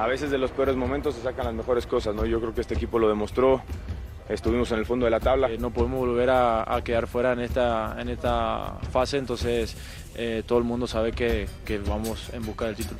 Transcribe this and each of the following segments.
a veces de los peores momentos se sacan las mejores cosas, ¿no? Yo creo que este equipo lo demostró, estuvimos en el fondo de la tabla. Eh, no podemos volver a, a, quedar fuera en esta, en esta fase, entonces eh, todo el mundo sabe que, que, vamos en busca del título.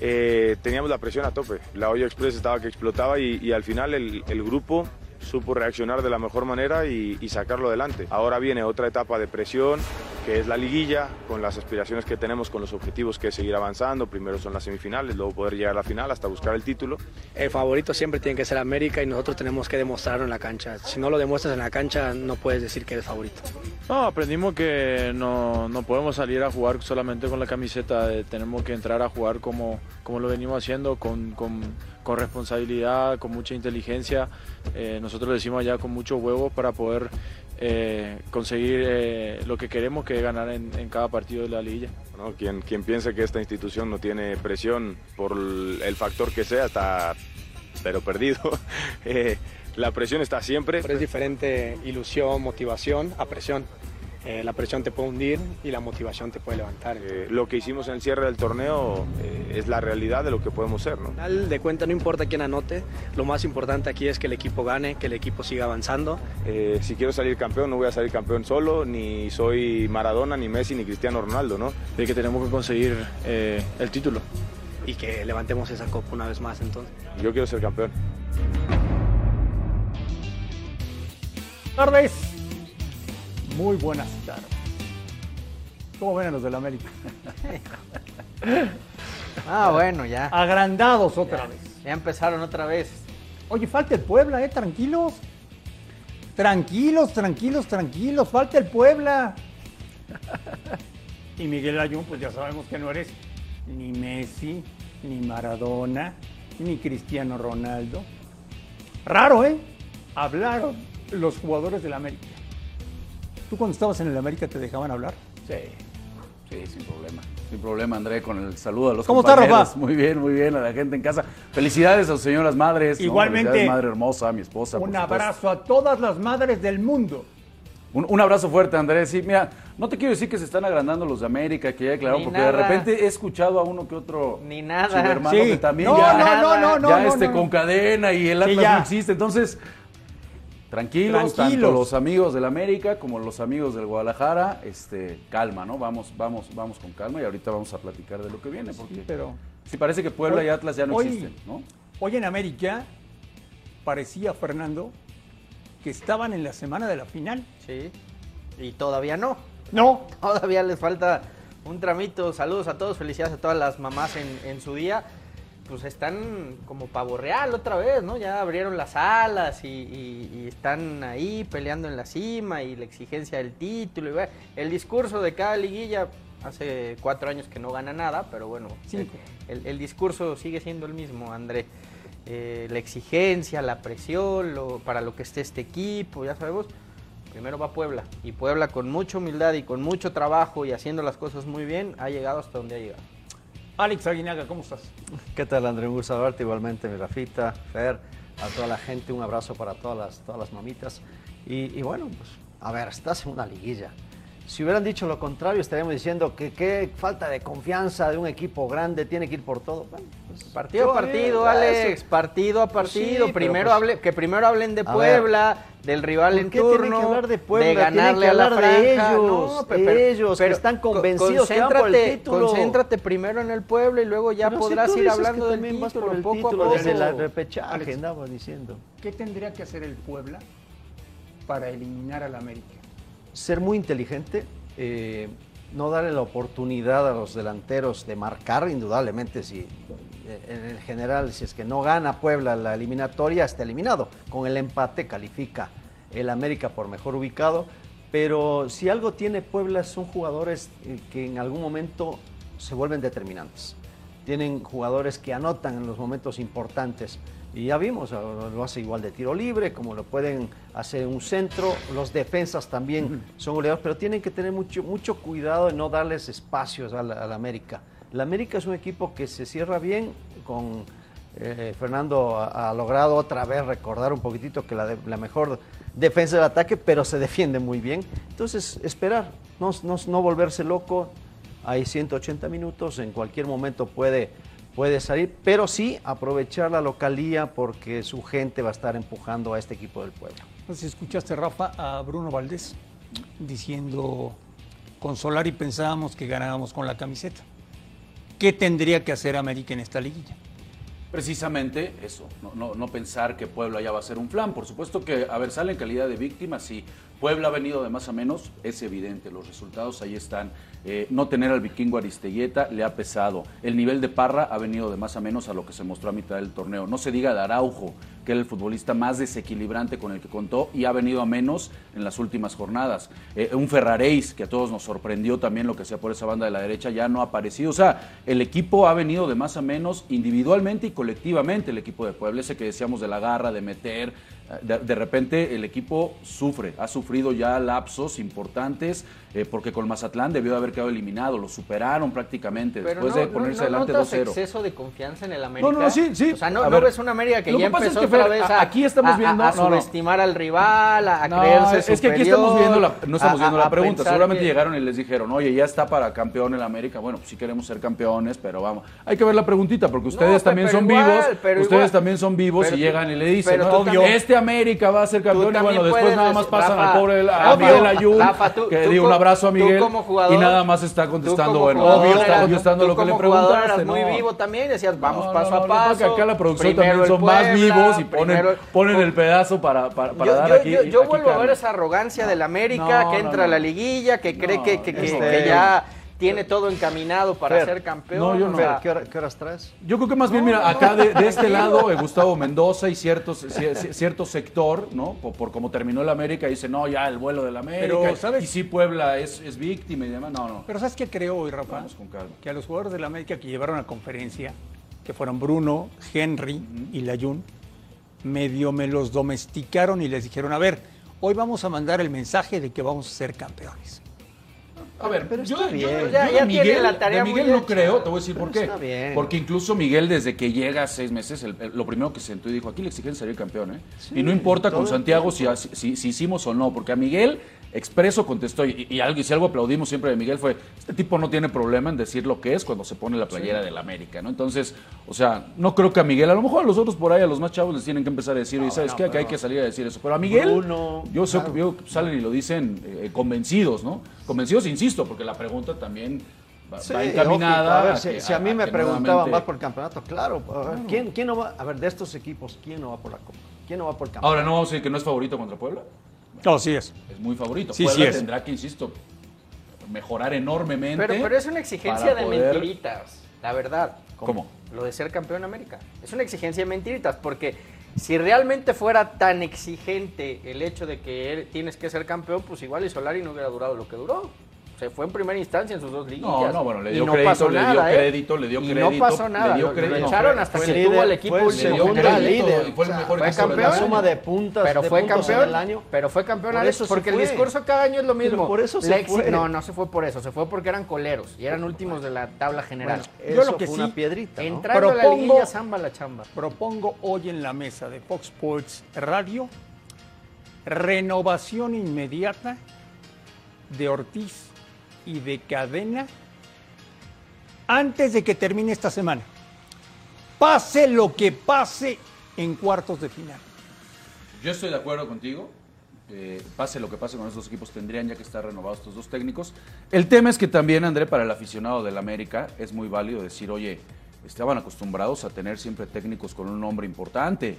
Eh, teníamos la presión a tope, la olla express estaba que explotaba y, y al final el, el grupo supo reaccionar de la mejor manera y, y, sacarlo adelante. Ahora viene otra etapa de presión, que es la liguilla, con las aspiraciones que tenemos, con los objetivos que es seguir avanzando. Primero son las semifinales, luego poder llegar a la final hasta buscar el título. El favorito siempre tiene que ser América y nosotros tenemos que demostrarlo en la cancha. Si no lo demuestras en la cancha, no puedes decir que eres favorito. No, aprendimos que no, no podemos salir a jugar solamente con la camiseta, tenemos que entrar a jugar como, como lo venimos haciendo, con, con, con responsabilidad, con mucha inteligencia. Eh, nosotros lo decimos allá con muchos huevos para poder eh, conseguir eh, lo que queremos, que es ganar en, en cada partido de la liga. ¿no? Quien, quien piense que esta institución no tiene presión por el factor que sea, está pero perdido. eh, la presión está siempre. Pero es diferente ilusión, motivación a presión. Eh, la presión te puede hundir y la motivación te puede levantar. Eh, lo que hicimos en el cierre del torneo eh, es la realidad de lo que podemos ser. ¿no? Al final de cuenta no importa quién anote, lo más importante aquí es que el equipo gane, que el equipo siga avanzando. Eh, si quiero salir campeón no voy a salir campeón solo, ni soy Maradona, ni Messi, ni Cristiano Ronaldo. ¿no? De que tenemos que conseguir eh, el título. Y que levantemos esa copa una vez más entonces. Yo quiero ser campeón. tardes. Muy buenas tardes. ¿Cómo ven a los del América? ah, bueno, ya. Agrandados otra ya, vez. Ya empezaron otra vez. Oye, falta el Puebla, ¿eh? Tranquilos. Tranquilos, tranquilos, tranquilos. Falta el Puebla. y Miguel Ayun, pues ya sabemos que no eres ni Messi, ni Maradona, ni Cristiano Ronaldo. Raro, ¿eh? Hablaron los jugadores del América. ¿Tú cuando estabas en el América te dejaban hablar? Sí, sí, sin problema. Sin problema, André, con el saludo a los ¿Cómo compañeros. Rafa? Muy bien, muy bien, a la gente en casa. Felicidades a sus señoras madres. ¿no? Igualmente. Felicidades, madre hermosa, a mi esposa. Un abrazo a todas las madres del mundo. Un, un abrazo fuerte, Andrés. Sí, mira, no te quiero decir que se están agrandando los de América, que ya claro, Ni porque nada. de repente he escuchado a uno que otro Ni nada. hermano Sí. que también No, ya, no, no, no, no, ya no, este no, no. con cadena y el Sí, Atlas ya. no existe. Entonces, tranquilos, Tranquilos. tanto los amigos del América como los amigos del Guadalajara, este, calma, ¿no? Vamos, vamos, vamos con calma y ahorita vamos a platicar de lo que viene, porque Pero sí parece que Puebla Hoy- y Atlas ya no hoy- existen, ¿no? hoy en América parecía, Fernando, que estaban en la semana de la final. Sí. Y todavía no. No, Todavía les falta un tramito. Saludos a todos, felicidades a todas las mamás en, en su día. Pues están como pavo real otra vez, ¿no? Ya abrieron las alas y, y- y están ahí peleando en la cima y la exigencia del título. y bueno, el discurso de cada liguilla, hace cuatro años que no gana nada, pero bueno, el, el discurso sigue siendo el mismo, André. Eh, la exigencia, la presión, lo- para lo que esté este equipo, ya sabemos. Primero va Puebla y Puebla con mucha humildad y con mucho trabajo y haciendo las cosas muy bien ha llegado hasta donde ha llegado. Alex Aguinaga, ¿cómo estás? ¿Qué tal, André? Un gusto verte igualmente, mi Rafita, Fer, a toda la gente, un abrazo para todas las, todas las mamitas. Y, y bueno, pues, a ver, estás en una liguilla. Si hubieran dicho lo contrario, estaríamos diciendo que qué falta de confianza de un equipo grande, tiene que ir por todo. Bueno, pues, Partido a partido, Alex, eso. partido a Pues sí, partido. pero primero pues- hable, que primero hablen de A Puebla, del rival ¿Por en qué tienen turno, que hablar de Puebla? de ganarle que a la hablar de franja. ellos, No, pe- pero- ellos, que están co- convencidos que van por el concéntrate- título. Concéntrate primero en el Puebla y luego ya Pero podrás ir hablando del vas título, por el poco título a poco. desde el repechaje, Alex. andaba diciendo. ¿Qué tendría que hacer el Puebla para eliminar al América? Ser muy inteligente, eh, no darle la oportunidad a los delanteros de marcar, indudablemente, si eh, en general, si es que no gana Puebla la eliminatoria, está eliminado. Con el empate califica el América por mejor ubicado, pero si algo tiene Puebla son jugadores eh, que en algún momento se vuelven determinantes. Tienen jugadores que anotan en los momentos importantes. Y ya vimos, lo hace igual de tiro libre, como lo pueden hacer en un centro. Los defensas también son goleadores, pero tienen que tener mucho, mucho cuidado en no darles espacios al, al América. El América es un equipo que se cierra bien con eh, Fernando ha, ha logrado otra vez recordar un poquitito que la, de- la mejor defensa del ataque, pero se defiende muy bien. Entonces, esperar, no, no, no volverse loco. Hay 180 minutos, en cualquier momento puede, puede salir, pero sí aprovechar la localía porque su gente va a estar empujando a este equipo del pueblo. Si escuchaste, Rafa, a Bruno Valdés diciendo, con Solari pensábamos que ganábamos con la camiseta. ¿Qué tendría que hacer América en esta liguilla? Precisamente eso, no, no, no pensar que Puebla ya va a ser un flan. Por supuesto que, a ver, sale en calidad de víctima, sí. Puebla ha venido de más a menos, es evidente, los resultados ahí están. Eh, no tener al vikingo Aristeguieta le ha pesado. El nivel de Parra ha venido de más a menos a lo que se mostró a mitad del torneo. No se diga de Araujo, que era el futbolista más desequilibrante con el que contó y ha venido a menos en las últimas jornadas. Eh, un Ferraréis, que a todos nos sorprendió también lo que sea por esa banda de la derecha, ya no ha aparecido. O sea, el equipo ha venido de más a menos individualmente y colectivamente, el equipo de Puebla, ese que decíamos de la garra, de meter. eh, De, de repente el equipo sufre, ha sufrido ya lapsos importantes, eh, porque con Mazatlán debió haber quedado eliminado, lo superaron prácticamente Pero después no, de no- ponerse no adelante notas 2-0. exceso de confianza en el América? No, no, sí, sí. O sea, no, A no ver, ves una América que lo ya es que, otra Fer, vez a- a, aquí estamos a- viendo- a, no, no. subestimar al rival, a, a No, creerse es que aquí estamos viendo la, no estamos a- viendo a- la a pregunta. Seguramente que- llegaron y les dijeron, oye, ya está para campeón el América. Bueno, pues sí queremos ser campeones, pero vamos. Hay que ver la preguntita, porque ustedes también son igual, vivos. Ustedes igual. también son vivos Pero y llegan y le dicen, también- este América va a ser campeón. Y bueno, después nada más pasan Rafa, al pobre a Miguel Ayun, Rafa, tú- que tú digo un abrazo a Miguel. y nada más está contestando, bueno, jugador está contestando lo que le preguntaste. muy vivo también, decías, vamos paso a paso. acá la producción también son más vivos y ponen, primero- ponen el pedazo para, para, para yo, dar yo- aquí. yo- yo aquí vuelvo a ver esa arrogancia del América No, que no, entra a la no. liguilla, que cree No, que, que- que- este- que ya tiene todo encaminado para Fer, ser campeón. no, yo no. Fer, ¿qué, hora- qué horas traes? Yo creo que más bien, mira, acá de, de este lado, eh, Gustavo Mendoza y ciertos, ci- ci- cierto sector, ¿no? Por, por cómo terminó el América, dice, no, ya el vuelo del América. Pero, ¿sabes? Y sí, Puebla es, es víctima y demás. No, no. Pero ¿sabes qué creo hoy, Rafa? Vamos con calma. Que a los jugadores de la América que llevaron a conferencia, que fueron Bruno, Henry y Layun, medio me los domesticaron y les dijeron, a ver, hoy vamos a mandar el mensaje de que vamos a ser campeones. A ver, Pero yo, bien. yo Ya- Miguel, la tarea de Miguel muy no hecha. creo, te voy a decir por qué. bien. Porque incluso Miguel desde que llega a seis meses, el- el- lo primero que sentó y dijo, aquí la exigencia es salir campeón, ¿eh? y no importa con Santiago si, si, si hicimos o no, porque a Miguel expreso contestó, y, y algo, y si algo aplaudimos siempre de Miguel fue, este tipo no tiene problema en decir lo que es cuando se pone la playera del América, ¿no? Entonces, o sea, no creo que a Miguel, a lo mejor a los otros por ahí, a los más chavos les tienen que empezar a decir, oye, ¿sabes qué? Que hay que salir a decir eso. Pero a Miguel, Bruno, yo sé claro. yo- salen y lo dicen eh, convencidos, ¿no? Convencidos, insisto, porque la pregunta también va, Sí, va encaminada. A ver, a si, que- si a mí me preguntaban, ¿vas por el campeonato? Claro. a ver, ¿quién, ¿quién no va? A ver, de estos equipos, ¿quién no va por la Copa? ¿Quién no va por el campeonato? Ahora no vamos a decir que no es favorito contra Puebla. No, sí es. Es muy favorito. Sí, Puebla sí es. tendrá que, insisto, mejorar enormemente. pero, pero es una exigencia de poder- mentiritas, la verdad. ¿Cómo? Lo de ser campeón en América. Es una exigencia de mentiritas, porque si realmente fuera tan exigente el hecho de que él- tienes que ser campeón, pues igual y Solari no hubiera durado lo que duró. Se fue en primera instancia en sus dos liguillas. No, no, bueno, le dio no crédito, pasó le dio nada, ¿eh? crédito, le dio Y crédito, no pasó le nada. dio lo crédito. echaron hasta que líder, tuvo el equipo fue el Le dio líder. y fue el mejor fue campeón. La suma de puntas, Pero de fue puntos campeón, en el año. pero fue campeón Por Alex, eso se porque el discurso cada año es lo mismo. por eso se fue. No, no se fue por eso, se fue porque eran coleros y eran últimos de la tabla general. Bueno, Yo eso lo que fue sí- una piedrita, ¿no? Entrando a la liguilla, zamba la chamba. Propongo hoy en la mesa de Fox Sports Radio renovación inmediata de Ortiz y de Cadena antes de que termine esta semana. Pase lo que pase en cuartos de final. Yo estoy de acuerdo contigo. Eh, pase lo que pase con estos equipos, tendrían ya que estar renovados estos dos técnicos. El tema es que también, André, para el aficionado del América, es muy válido decir, oye, estaban acostumbrados a tener siempre técnicos con un nombre importante,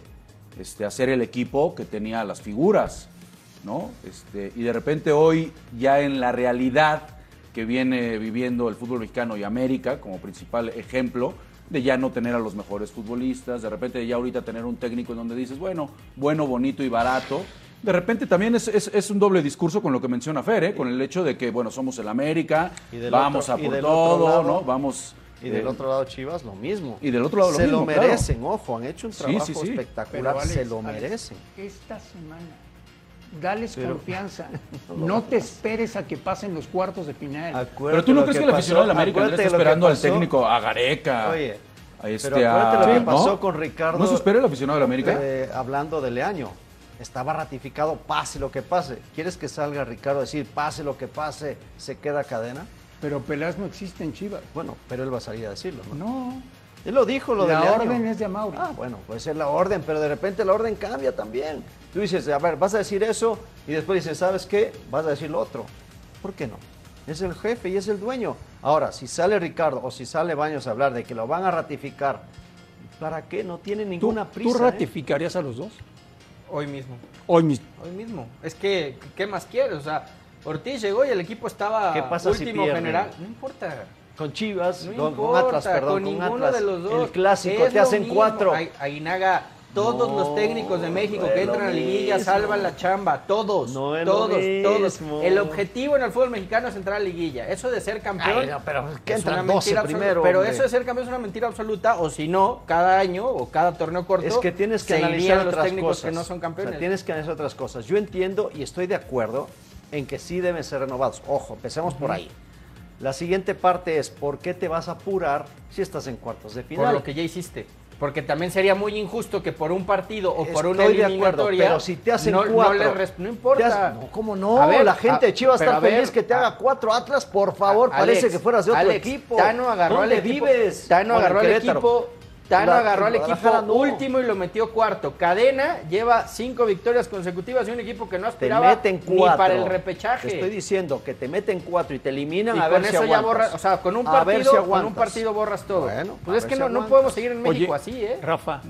este, a ser el equipo que tenía las figuras, ¿no? Este, y de repente hoy, ya en la realidad que viene viviendo el fútbol mexicano y América como principal ejemplo, de ya no tener a los mejores futbolistas, de repente de ya ahorita tener un técnico en donde dices, bueno, bueno, bonito y barato. De repente también es, es- es un doble discurso con lo que menciona Fer, ¿eh? con el hecho de que, bueno, somos el América, Y del vamos otro- a por todo, lado- ¿no? Vamos... Y del eh, otro lado Chivas lo mismo. Y del otro lado lo Se mismo, lo claro. merecen, ojo, han hecho un Sí, trabajo sí, sí. espectacular, Alex, se lo Alex, merecen. Esta semana, dales Pero- confianza. No te esperes a que pasen los cuartos de final. Pero tú no crees que, el aficionado del América Andrés, está esperando al técnico, a Gareca, Oye, a este, pero acuérdate lo que ¿no? pasó con Ricardo. ¿No se espera el aficionado del América? eh, hablando de Leaño. Estaba ratificado, pase lo que pase. ¿Quieres que salga Ricardo a decir, pase lo que pase, se queda cadena? Pero Peláez no existe en Chivas. Bueno, pero él va a salir a decirlo, ¿no? No. Él lo dijo, lo de La orden es de Mauri. Ah, bueno, puede ser la orden, pero de repente la orden cambia también. Tú dices, a ver, vas a decir eso y después dices, ¿sabes qué? Vas a decir lo otro. ¿Por qué no? Es el jefe y es el dueño. Ahora, si sale Ricardo o si sale Baños a hablar de que lo van a ratificar, ¿para qué? No tiene ¿Tú, ninguna tú prisa. ¿eh? ratificarías a los dos? Hoy mismo. Hoy mismo. Hoy mismo. Es que, ¿qué más quieres? O sea, Ortiz llegó y el equipo estaba ¿Qué pasa último general. No importa. Con Chivas, No con, con importa, Atlas, perdón, con con ninguno Atlas. de los dos. El clásico, Es te hacen mismo. cuatro. Ay- Aguinaga, todos No, los técnicos de México no que entran a liguilla mismo. salvan la chamba. Todos. No es lo todos, todos. mismo. El objetivo en el fútbol mexicano es entrar a liguilla. Eso de ser campeón. Ay, no, pero que es entran una 12 mentira primero, absoluta. Pero hombre. eso de ser campeón es una mentira absoluta. O si no, cada año o cada torneo corto. Es que tienes que analizar los otras técnicos cosas. que no son O campeones. sea, tienes que analizar otras cosas. Yo entiendo y estoy de acuerdo en que sí deben ser renovados. Ojo, empecemos por ahí. La siguiente parte es, ¿por qué te vas a apurar si estás en cuartos de final? Por lo que ya hiciste. Porque también sería muy injusto que por un partido o por una Estoy de acuerdo, eliminatoria. pero si te hacen no, cuatro. No, le importa. has- no, ¿cómo no? A ver, la gente a- de Chivas está ver, feliz que te haga cuatro Atlas, por favor, A- parece Alex, que fueras de otro Alex, equipo. Tano agarró al ¿Dónde equipo. vives? Tano agarró al equipo. Tano La- agarró al equipo no. último y lo metió cuarto. Cadena lleva cinco victorias consecutivas y un equipo que no Te aspiraba meten ni cuatro. para el repechaje. Te estoy diciendo que te meten cuatro y te eliminan y a con ver si eso ya borras, o sea, con un partido, si con un partido borras todo. Bueno, pues es que si no, no podemos seguir en México Oye, así, ¿eh? Rafa,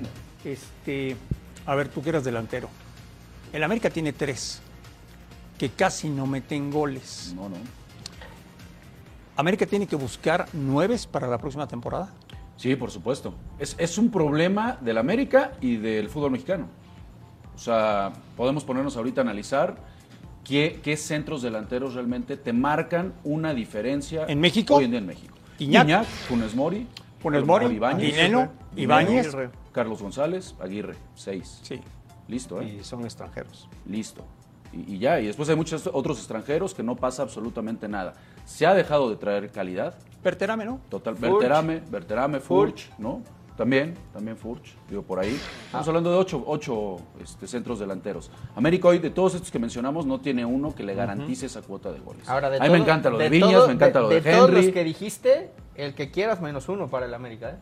este, a ver, tú que eras delantero. El América tiene tres que casi no meten goles. No, no. América tiene que buscar nueves para la próxima temporada. Sí, por supuesto. Es, es un problema del América y del fútbol mexicano. O sea, podemos ponernos ahorita a analizar qué, qué centros delanteros realmente te marcan una diferencia ¿En México? hoy en día en México. Iñak. Funes Mori, Funes Mori, Ibáñez, Dineno, Ibáñez. Aguirre. Carlos González, Aguirre, seis. Sí. Listo, ¿eh? Y son extranjeros. Listo. Y, y ya, y después hay muchos otros extranjeros que no pasa absolutamente nada. Se ha dejado de traer calidad, Perterame, ¿no? Total, Furch. Berterame, Berterame, Furch, Furch. ¿no? También, también Furch, digo por ahí. Ah. Estamos hablando de ocho, ocho este, centros delanteros. América hoy, de todos estos que mencionamos, no tiene uno que le garantice esa cuota de goles. Ahora, de a mí todo- me encanta lo de, de Viñas, todo- me encanta de- lo de, de todos Henry. los que dijiste, el que quieras menos uno para el América, ¿eh?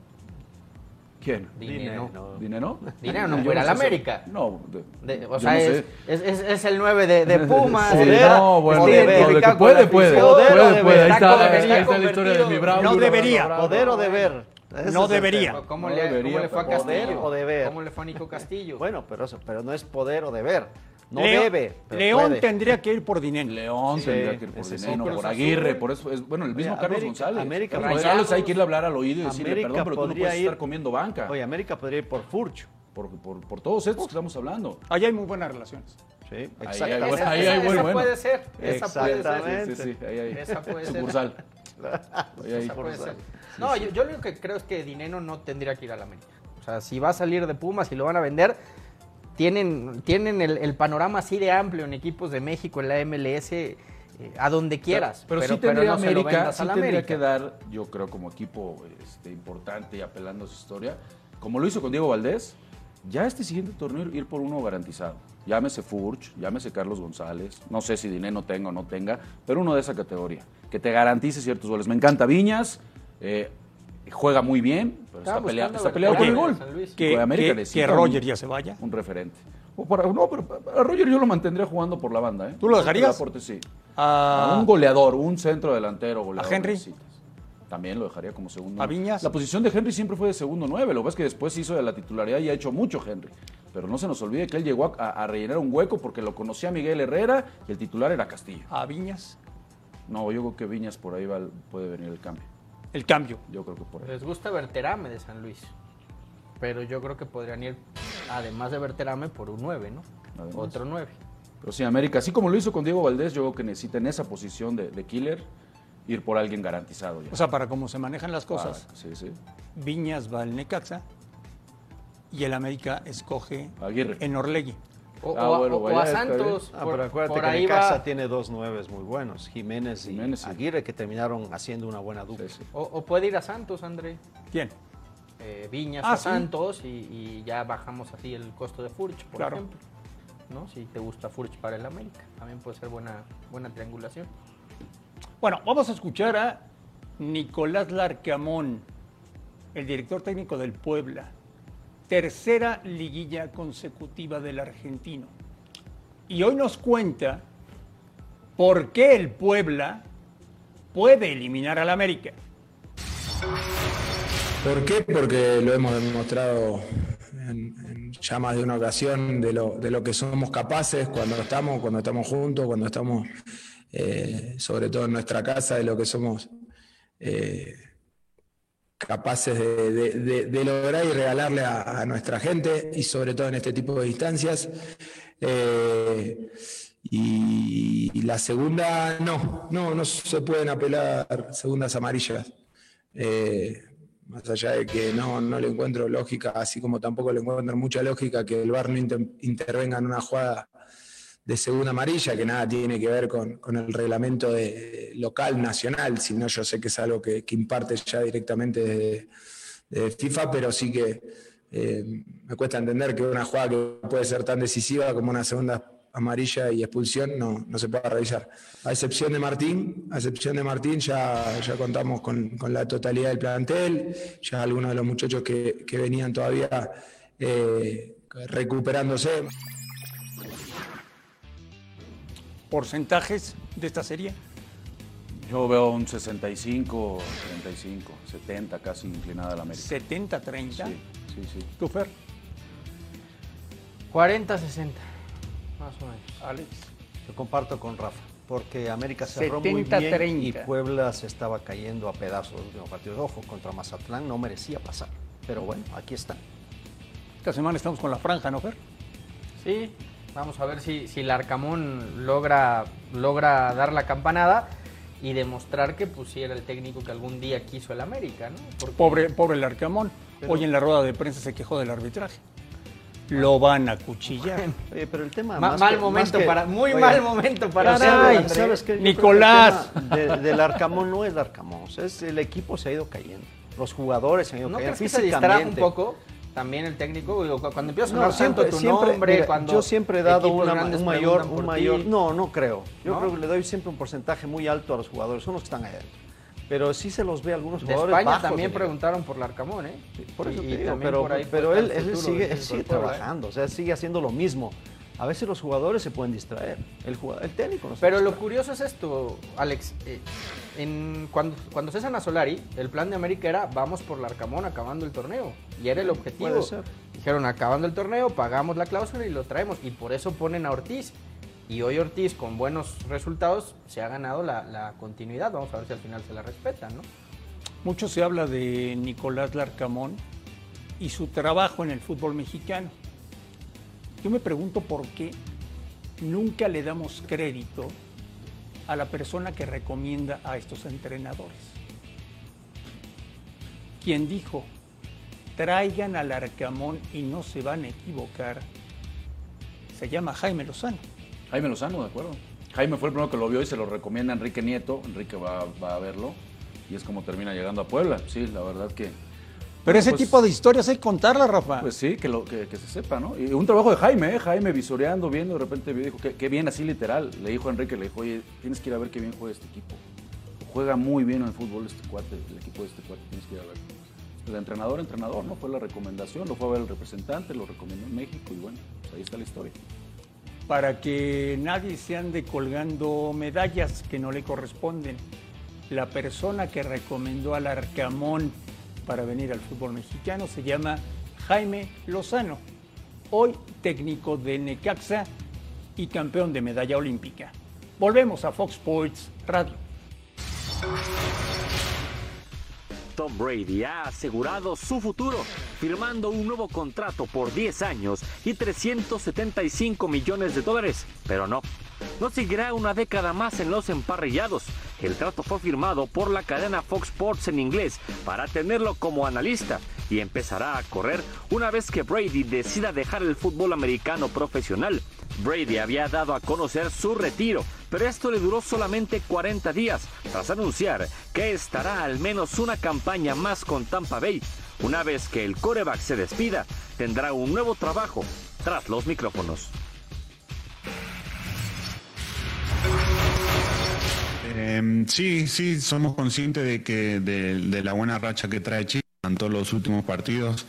¿Quién? Dinero. ¿Dinero? Dinero no fuera sé al eso. América. No, de- De- o sea, no es, es, es- es el 9 de, de Pumas. Sí, no, bueno, de- no, de que puede, puede. Poder puede. Ahí Está la historia de mi bravo. No debería. Poder o deber. No debería. ¿Cómo, No le, debería, cómo le fue a Castillo? poder o deber. ¿Cómo le fue a Nico Castillo? Bueno, pero eso, pero no es poder o deber. No Leo- debe. León puede. tendría que ir por dinero. León Sí, tendría que ir por sí. Cruz por Azul. Aguirre, por eso es, bueno, el mismo Oye, Carlos América- González. América Carlos podría- González hay que irle a hablar al oído y decirle, América perdón, pero tú no puedes ir- estar comiendo banca. Oye, América podría ir por Furch. por, por, por todos estos que estamos hablando. Allá hay muy buenas relaciones. Sí, Ahí hay- exactamente. esa, ahí esa- esa bueno. puede ser. Esa puede Exactamente. ser. Sí, sí, ahí hay Esa puede ser. sucursal. Ahí Esa puede ser. No, yo, yo lo que creo es que Dineno no tendría que ir a la América. O sea, si va a salir de Pumas y lo van a vender, tienen, tienen el, el panorama así de amplio en equipos de México, en la MLS, eh, a donde quieras. Pero, sí tendría no América, sí tendría América. que dar, yo creo, como equipo este, importante y apelando a su historia, como lo hizo con Diego Valdés, ya este siguiente torneo ir por uno garantizado. Llámese Furch, llámese Carlos González, no sé si Dineno tenga o no tenga, pero uno de esa categoría, que te garantice ciertos goles. Me encanta Viñas, eh, juega muy bien, pero está, pelea- buscando está peleado por el gol. Que, América que- que un- Roger ya se vaya. Un referente. O para- no, pero a Roger yo lo mantendría jugando por la banda. ¿eh? ¿Tú lo dejarías? Aporte, sí. A- A un goleador, un centro delantero goleador. ¿A Henry? También lo dejaría como segundo. ¿A Viñas? La posición de Henry siempre fue de segundo nueve. Lo que pasa es que después se hizo de la titularidad y ha hecho mucho Henry. Pero no se nos olvide que él llegó a, a rellenar un hueco porque lo conocía Miguel Herrera y el titular era Castillo. a Viñas. No, yo creo que Viñas por ahí va, puede venir el cambio. El cambio. Yo creo que por ahí. Les gusta Berterame de San Luis. Pero yo creo que podrían ir, además de Berterame, por un 9, ¿no? Además. Otro 9. Pero sí, América, así como lo hizo con Diego Valdés, yo creo que necesita en esa posición de, de killer ir por alguien garantizado ya. O sea, para cómo se manejan las cosas, Ah, sí, sí. Viñas va al Necaxa y el América escoge Aguirre. en Orlegui. O, Ah, o a- bueno, o vaya, a está Santos. Ah, por, pero acuérdate por que ahí Necaxa va. tiene dos nueves muy buenos, Jiménez y Jiménez, sí. Aguirre, que terminaron haciendo una buena dupla. Sí, sí. O, o puede ir a Santos, André. ¿Quién? Eh, Viñas Ah, a sí. Santos y, y ya bajamos así el costo de Furch, por Claro. ejemplo. ¿No? Si te gusta Furch para el América. También puede ser buena, buena triangulación. Bueno, vamos a escuchar a Nicolás Larcamón, el director técnico del Puebla, tercera liguilla consecutiva del argentino. Y hoy nos cuenta por qué el Puebla puede eliminar al América. ¿Por qué? Porque lo hemos demostrado en, ya más de una ocasión de lo, de lo que somos capaces cuando estamos, cuando estamos juntos, cuando estamos eh, sobre todo en nuestra casa, de lo que somos eh, capaces de, lograr y regalarle a, nuestra gente y sobre todo en este tipo de instancias. Eh, y, la segunda, no, no, no se pueden apelar segundas amarillas. Eh, más allá de que no, no le encuentro lógica, así como tampoco le encuentro mucha lógica que el VAR no inter- intervenga en una jugada de segunda amarilla, que nada tiene que ver con, con el reglamento de, local, nacional, sino yo sé que es algo que, que imparte ya directamente de, FIFA, pero sí que eh, me cuesta entender que una jugada que puede ser tan decisiva como una segunda amarilla y expulsión no, no se pueda revisar. A excepción de Martín, a excepción de Martín ya, ya contamos con, con la totalidad del plantel, ya algunos de los muchachos que, que venían todavía eh, recuperándose. ¿Porcentajes de esta serie? Yo veo un 65, 35, 70 casi inclinada a la América. 70-30. Sí, sí, sí. ¿Tú, Fer? 40-60, más o menos. Alex. Yo comparto con Rafa, porque América cerró muy 70-30. bien y Puebla se estaba cayendo a pedazos del último partido. Ojo, contra Mazatlán no merecía pasar, pero bueno, aquí está. Esta semana estamos con la franja, ¿no, Fer? Sí, vamos a ver si, si el Arcamón logra, logra dar la campanada y demostrar que pues sí era el técnico que algún día quiso el América, ¿no? Porque- Pobre, pobre el Arcamón. Hoy en la rueda de prensa se quejó del arbitraje. Lo van a cuchillar. Oye, pero el tema Ma- más mal que- momento más que- para, muy oye, mal momento para hacerlo, ¿sabes- André. ¿sabes qué? Yo Nicolás. el tema de- del Arcamón no es el Arcamón, o sea, es el equipo se ha ido cayendo. Los jugadores se han ido ¿No cayendo crees que se distrae un poco también el técnico? Cuando empieza a No, siempre, tanto tu siempre, nombre, mira, cuando yo siempre he dado una- un mayor, un mayor, ti. no, no creo. Yo ¿No? creo que le doy siempre un porcentaje muy alto a los jugadores, son los que están ahí. Pero sí se los ve a algunos De jugadores España bajos también de preguntaron por el Arcamón, ¿eh? Por eso Y- te digo, pero, por ahí pero puede él, sigue, él ¿eh? trabajando, o sea, sigue haciendo lo mismo. A veces los jugadores se pueden distraer, el, jugador, el técnico no se Pero lo curioso es esto, Alex. eh, en, cuando, cuando cesan a Solari, el plan de América era vamos por el Arcamón acabando el torneo. Y era el objetivo. Puede ser. Dijeron acabando el torneo, pagamos la cláusula y lo traemos. Y por eso ponen a Ortiz. Y hoy Ortiz, con buenos resultados, se ha ganado la, la continuidad. Vamos a ver si al final se la respetan, ¿no? Mucho se habla de Nicolás Larcamón y su trabajo en el fútbol mexicano. Yo me pregunto por qué nunca le damos crédito a la persona que recomienda a estos entrenadores. Quien dijo, traigan al Arcamón y no se van a equivocar, se llama Jaime Lozano. Jaime Lozano, de acuerdo. Jaime fue el primero que lo vio y se lo recomienda a Enrique Nieto. Enrique va, va a verlo y es como termina llegando a Puebla. Sí, la verdad que. Pero ese Pues- tipo de historias hay que contarlas, Rafa. Pues sí, que, lo, que, que se sepa, ¿no? Y un trabajo de Jaime, ¿eh? Jaime visoreando, viendo, de repente dijo, qué, qué bien, así literal. Le dijo a Enrique, le dijo, oye, tienes que ir a ver qué bien juega este equipo. Juega muy bien el fútbol este cuate, el equipo de este cuate, tienes que ir a ver. El entrenador, entrenador, ¿no? Fue la recomendación, lo fue a ver el representante, lo recomendó en México y bueno, pues ahí está la historia. para que nadie se ande colgando medallas que no le corresponden. La persona que recomendó al Arcamón para venir al fútbol mexicano se llama Jaime Lozano, hoy técnico de Necaxa y campeón de medalla olímpica. Volvemos a Fox Sports Radio. Tom Brady ha asegurado su futuro, firmando un nuevo contrato por 10 años y 375 millones de dólares. Pero no, no seguirá una década más en los emparrillados. El trato fue firmado por la cadena Fox Sports en inglés para tenerlo como analista y empezará a correr una vez que Brady decida dejar el fútbol americano profesional. Brady había dado a conocer su retiro, pero esto le duró solamente 40 días, tras anunciar que estará al menos una campaña más con Tampa Bay. Una vez que el coreback se despida, tendrá un nuevo trabajo tras los micrófonos. Eh, sí, sí, somos conscientes de que de, la buena racha que trae Chile. en todos los últimos partidos,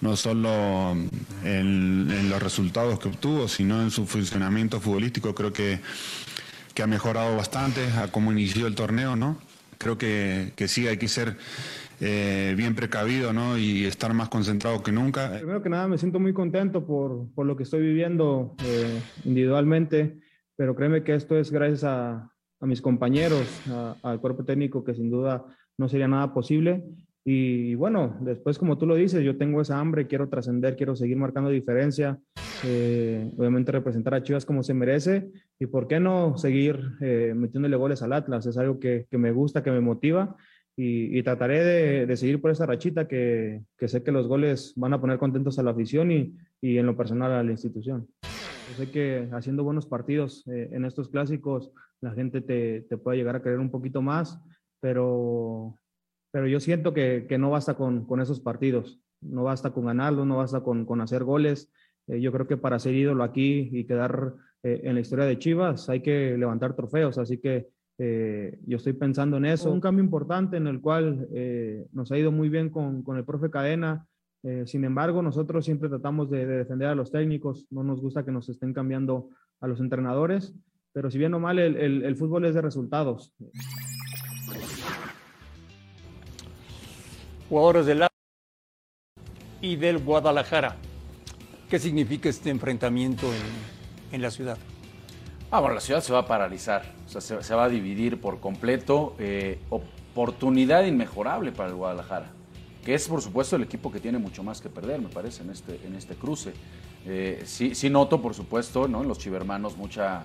no solo en, en los resultados que obtuvo, sino en su funcionamiento futbolístico. Creo que, que ha mejorado bastante a cómo inició el torneo, ¿no? Creo que, que sí hay que ser eh, bien precavido ¿no? y estar más concentrado que nunca. Primero que nada me siento muy contento por, por lo que estoy viviendo eh, individualmente, pero créeme que esto es gracias a, a mis compañeros, al cuerpo técnico que sin duda no sería nada posible. Y bueno, después como tú lo dices, yo tengo esa hambre, quiero trascender, quiero seguir marcando diferencia, eh, obviamente representar a Chivas como se merece y por qué no seguir eh, metiéndole goles al Atlas, es algo que, me gusta, que me motiva y, trataré de, seguir por esa rachita que, sé que los goles van a poner contentos a la afición y, y en lo personal a la institución. Yo sé que haciendo buenos partidos eh, en estos clásicos la gente te, te puede llegar a querer un poquito más, pero, pero yo siento que, que no basta con, con esos partidos, no basta con ganarlos, no basta con, con hacer goles. Eh, yo creo que para ser ídolo aquí y quedar eh, en la historia de Chivas hay que levantar trofeos, así que eh, yo estoy pensando en eso. Un cambio importante en el cual nos ha ido muy bien con, con el profe Cadena. Sin embargo, nosotros siempre tratamos de defender a los técnicos, no nos gusta que nos estén cambiando a los entrenadores, pero si bien o mal, el, el- el fútbol es de resultados. Jugadores del y del Guadalajara. ¿Qué significa este enfrentamiento en, en la ciudad? Ah, bueno, la ciudad se va a paralizar, o sea, se, se va a dividir por completo. eh, oportunidad inmejorable para el Guadalajara, que es por supuesto el equipo que tiene mucho más que perder, me parece, en este, en este cruce. Eh, sí, sí noto, por supuesto, ¿no? en los chivermanos mucha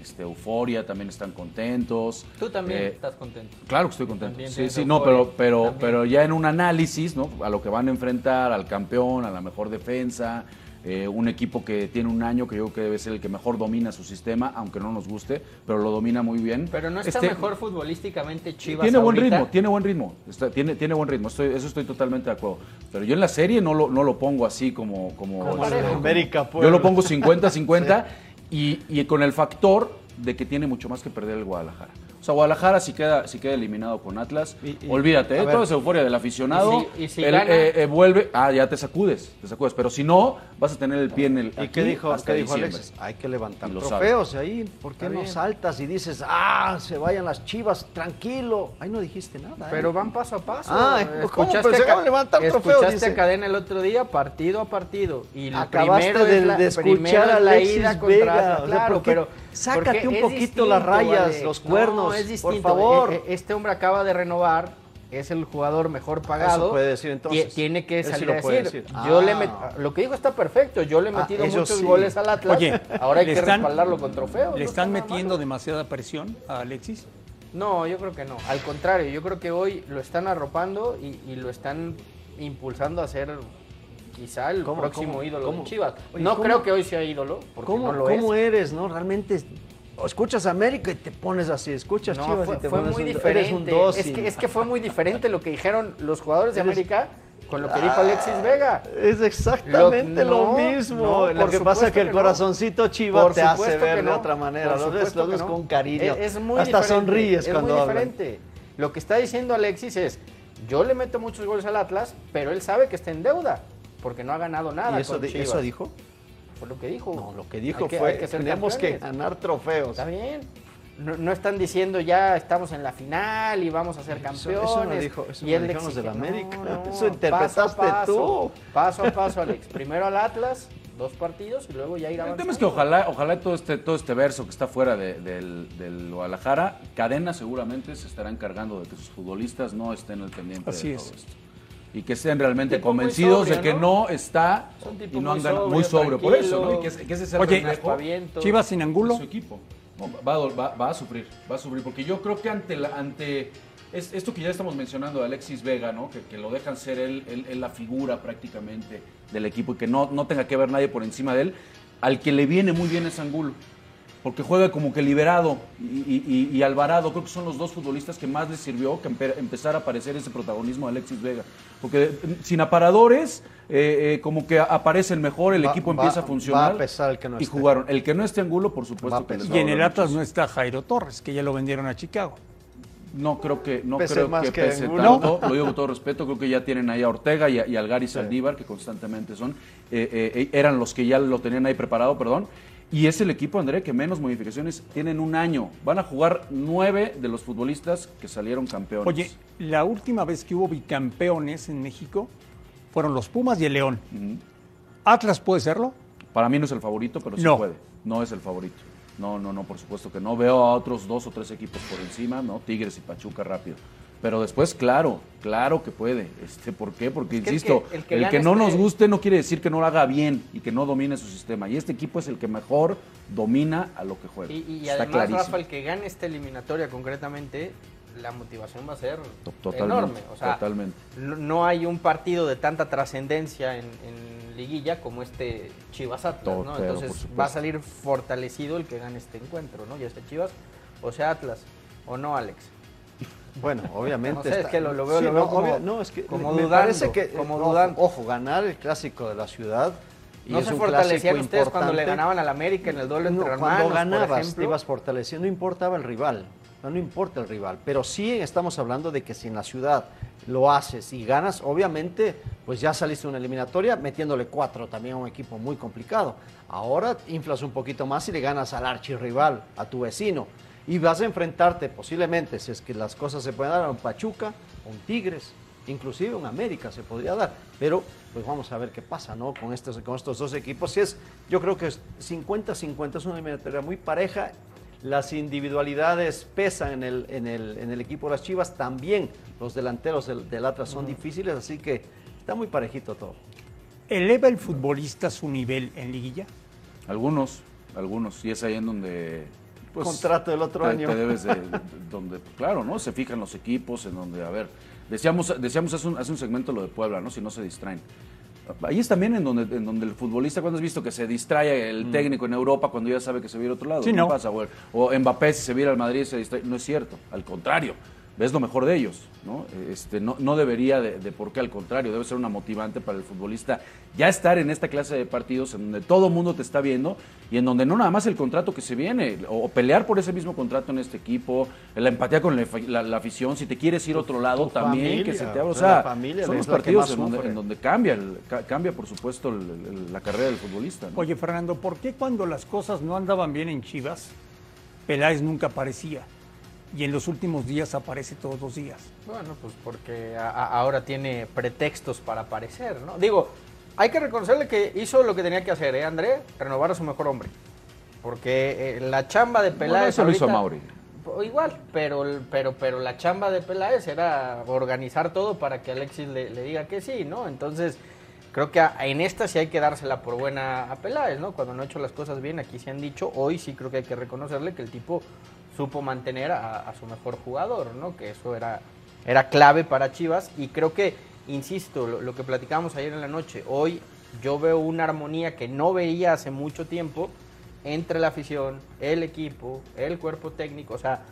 este, euforia, también están contentos. Tú también Eh, estás contento. Claro que estoy contento. También Sí, sí, no, pero, pero, También. pero ya en un análisis, ¿no? A lo que van a enfrentar, al campeón, a la mejor defensa, eh, un equipo que tiene un año que yo creo que debe ser el que mejor domina su sistema, aunque no nos guste, pero lo domina muy bien. Pero no está Este, mejor futbolísticamente Chivas Tiene buen ahorita? ritmo, tiene buen ritmo, está- tiene, tiene buen ritmo, estoy- eso estoy totalmente de acuerdo. Pero yo en la serie no lo, no lo pongo así como... como, Como. América, yo lo pongo 50-50 y, y con el factor de que tiene mucho más que perder el Guadalajara. O sea, Guadalajara si queda, si queda eliminado con Atlas, Y- y- olvídate, ¿eh? toda esa euforia del aficionado, Y si- y si el- eh, eh, vuelve, ah, ya te sacudes, te sacudes, pero si no, vas a tener el pie en el ¿Y aquí qué dijo, hasta qué dijo. Alexis? Hay que levantar Y lo trofeos ahí. ¿Por qué Está no bien. saltas y dices, ah, se vayan las chivas, tranquilo? Ahí no dijiste nada. ¿eh? Pero van paso a paso. Ah, ¿cómo? Escuchaste Pero se a- van a levantar trofeos, Escuchaste dice. a Cadena el otro día, partido a partido. Y el Acabaste primero de, es la, de escuchar es a la ida contra Vega. O sea, claro, ¿por qué? pero Sácate un es poquito distinto, las rayas, Alex. los No, cuernos, es por distinto. favor. E- e- Este hombre acaba de renovar, es el jugador mejor pagado. Eso puede decir entonces. Tie- Tiene que Él sí salir lo a decir. decir. Yo Ah. le met- lo que dijo está perfecto. Yo le he Ah, metido muchos sí. goles al Atlas. Oye, ahora hay que están- respaldarlo con trofeos. ¿Le no están está metiendo demasiada presión a Alexis? No, yo creo que no. Al contrario, yo creo que hoy lo están arropando y, y lo están impulsando a ser quizá el ¿Cómo, próximo cómo, ídolo cómo? de Chivas. Oye, no ¿cómo? creo que hoy sea ídolo, porque ¿Cómo, no lo cómo es. eres, no? Realmente o escuchas América y te pones así, escuchas No, Chivas fue, y te fue pones muy un, diferente. eres un es, dócil. que, es que fue muy diferente lo que dijeron los jugadores de Eres- América con lo que dijo Alexis Vega. Es exactamente Lo- lo, no, mismo. no, lo que pasa es que el que no. corazoncito chiva Por te hace ver de no. otra manera. Lo ves, lo no. con cariño. Es, es muy Hasta diferente, sonríes es cuando muy hablan. diferente. Lo que está diciendo Alexis es, yo le meto muchos goles al Atlas, pero él sabe que está en deuda, porque no ha ganado nada ¿Y eso, con di- Chivas. eso dijo? Fue lo que dijo. No, lo que dijo que- fue que tenemos que ganar trofeos. Está bien. No, no están diciendo ya estamos en la final y vamos a ser Eso- campeones. eso no dijo- eso y no él los de la exige, América. no, no, Eso interpretaste paso a paso, tú. Paso a paso, Alex. Primero al Atlas, dos partidos y luego ya ir El avanzando. tema es que ojalá, ojalá todo este, todo este verso que está fuera de- del, del Guadalajara, Cadena seguramente se estará encargando de que sus futbolistas no estén al pendiente Así de es. todo esto. Y que estén realmente convencidos de que ¿no? no, está y no andan sobrio, muy sobrio por eso, ¿no? Y que, que ese es el Oye, reflejo Aspavientos. Chivas sin angulo. su equipo. No, va, va- va a sufrir, va a sufrir, porque yo creo que ante la, ante es- esto que ya estamos mencionando de Alexis Vega, ¿no? Que, que lo dejan ser él, él- él la figura prácticamente del equipo y que no, no tenga que ver nadie por encima de él, al que le viene muy bien es Angulo. Porque juega como que liberado y, y- Alvarado, creo que son los dos futbolistas que más les sirvió que empe- empezar a aparecer ese protagonismo de Alexis Vega. Porque eh, sin aparadores, eh, eh, como que aparecen mejor, el Va- equipo va- empieza a funcionar. va a pesar el que no y esté. jugaron. El que no esté Angulo, por Va supuesto a que Y en el Atlas no está Jairo Torres, que ya lo vendieron a Chicago. No creo que no Pese creo más que, que pese ninguno. tanto. Lo digo con todo respeto. Creo que ya tienen ahí a Ortega y a, y al Gary Saldívar, que constantemente son. eh, eh, eran los que ya lo tenían ahí preparado, perdón. Y es el equipo, André, que menos modificaciones tienen un año. Van a jugar nueve de los futbolistas que salieron campeones. Oye, la última vez que hubo bicampeones en México fueron los Pumas y el León. ¿Atlas puede serlo? Para mí no es el favorito, pero sí No. puede. No es el favorito. No, no, no, por supuesto que no. Veo a otros dos o tres equipos por encima, ¿no? Tigres y Pachuca rápido. Pero después, claro, claro que puede. Este, ¿Por qué? Porque, Es que el insisto, que- el el que, no nos este- guste no quiere decir que no lo haga bien y que no domine su sistema. Y este equipo es el que mejor domina a lo que juega. Y, y Está además, clarísimo. Rafa, el que gane esta eliminatoria concretamente, la motivación va a ser Totalmente, enorme. O sea, totalmente. no- hay un partido de tanta trascendencia en, en liguilla como este Chivas Atlas, ¿no? Entonces va a salir fortalecido el que gane este encuentro, ¿no? Ya sea Chivas o sea Atlas, ¿o no, Alex? Bueno, obviamente. No sé, es que lo- lo veo- Sí, lo veo no, como- obvio- no, es que como me dudando, parece que como ojo, dudando. Ojo, ganar el clásico de la ciudad. y ¿No es se un fortalecían ustedes cuando le importante. ganaban al América en el duelo entre No, hermanos, cuando por ganabas te ibas fortaleciendo, no importaba el rival, no, no importa el rival, pero sí estamos hablando de que si en la ciudad lo haces y ganas, obviamente, pues ya saliste de una eliminatoria metiéndole cuatro también a un equipo muy complicado. Ahora inflas un poquito más y le ganas al archirrival, a tu vecino. Y vas a enfrentarte posiblemente, si es que las cosas se pueden dar, a un Pachuca, a un Tigres, inclusive un América se podría dar. Pero pues vamos a ver qué pasa, ¿no? Con estos, con estos dos equipos. Si es, yo creo que es 50-50, es una eliminatoria muy pareja. Las individualidades pesan en el, en el, en el equipo de las Chivas, también los delanteros del, del Atlas son difíciles, así que está muy parejito todo. ¿Eleva el futbolista su nivel en liguilla? Algunos, algunos. Y es ahí en donde. Pues, Contrato del otro te- año. te debes de, de- donde, claro, ¿no? Se fijan los equipos, en donde, a ver, decíamos, decíamos hace un, hace un segmento lo de Puebla, ¿no? Si no se distraen. Ahí es también en donde, en donde el futbolista, cuando has visto que se distrae el técnico en Europa cuando ya sabe que se va a ir a otro lado? Sí, ¿Qué no. pasa, güey? O Mbappé, si se viera al Madrid, se distrae. No es cierto, al contrario. Ves lo mejor de ellos, ¿no? Este, no, no debería de, de por qué, al contrario, debe ser una motivante para el futbolista ya estar en esta clase de partidos en donde todo el mundo te está viendo y en donde no nada más el contrato que se viene, o, o pelear por ese mismo contrato en este equipo, la empatía con la, la- la afición, si te quieres ir a otro lado tu también, familia, que se te abra, o la sea, familia son los partidos en donde, en donde cambia, el- ca- cambia por supuesto el- el- la carrera del futbolista. ¿no? Oye, Fernando, ¿por qué cuando las cosas no andaban bien en Chivas, Peláez nunca aparecía? Y en los últimos días aparece todos los días. Bueno, pues porque a- a- ahora tiene pretextos para aparecer, ¿no? Digo, hay que reconocerle que hizo lo que tenía que hacer, ¿eh, André? Renovar a su mejor hombre. Porque eh, la chamba de Bueno, Peláez. eso lo hizo ahorita- Mauri. Po- Igual, pero, pero, pero la chamba de Peláez era organizar todo para que Alexis le, le diga que sí, ¿no? Entonces, creo que a- en esta sí hay que dársela por buena a Peláez, ¿no? Cuando no ha hecho las cosas bien, aquí se han dicho, hoy sí creo que hay que reconocerle que el tipo supo mantener a, a su mejor jugador, ¿no? Que eso era, era clave para Chivas y creo que, insisto, lo, lo que platicábamos ayer en la noche, hoy yo veo una armonía que no veía hace mucho tiempo entre la afición, el equipo, el cuerpo técnico, o sea,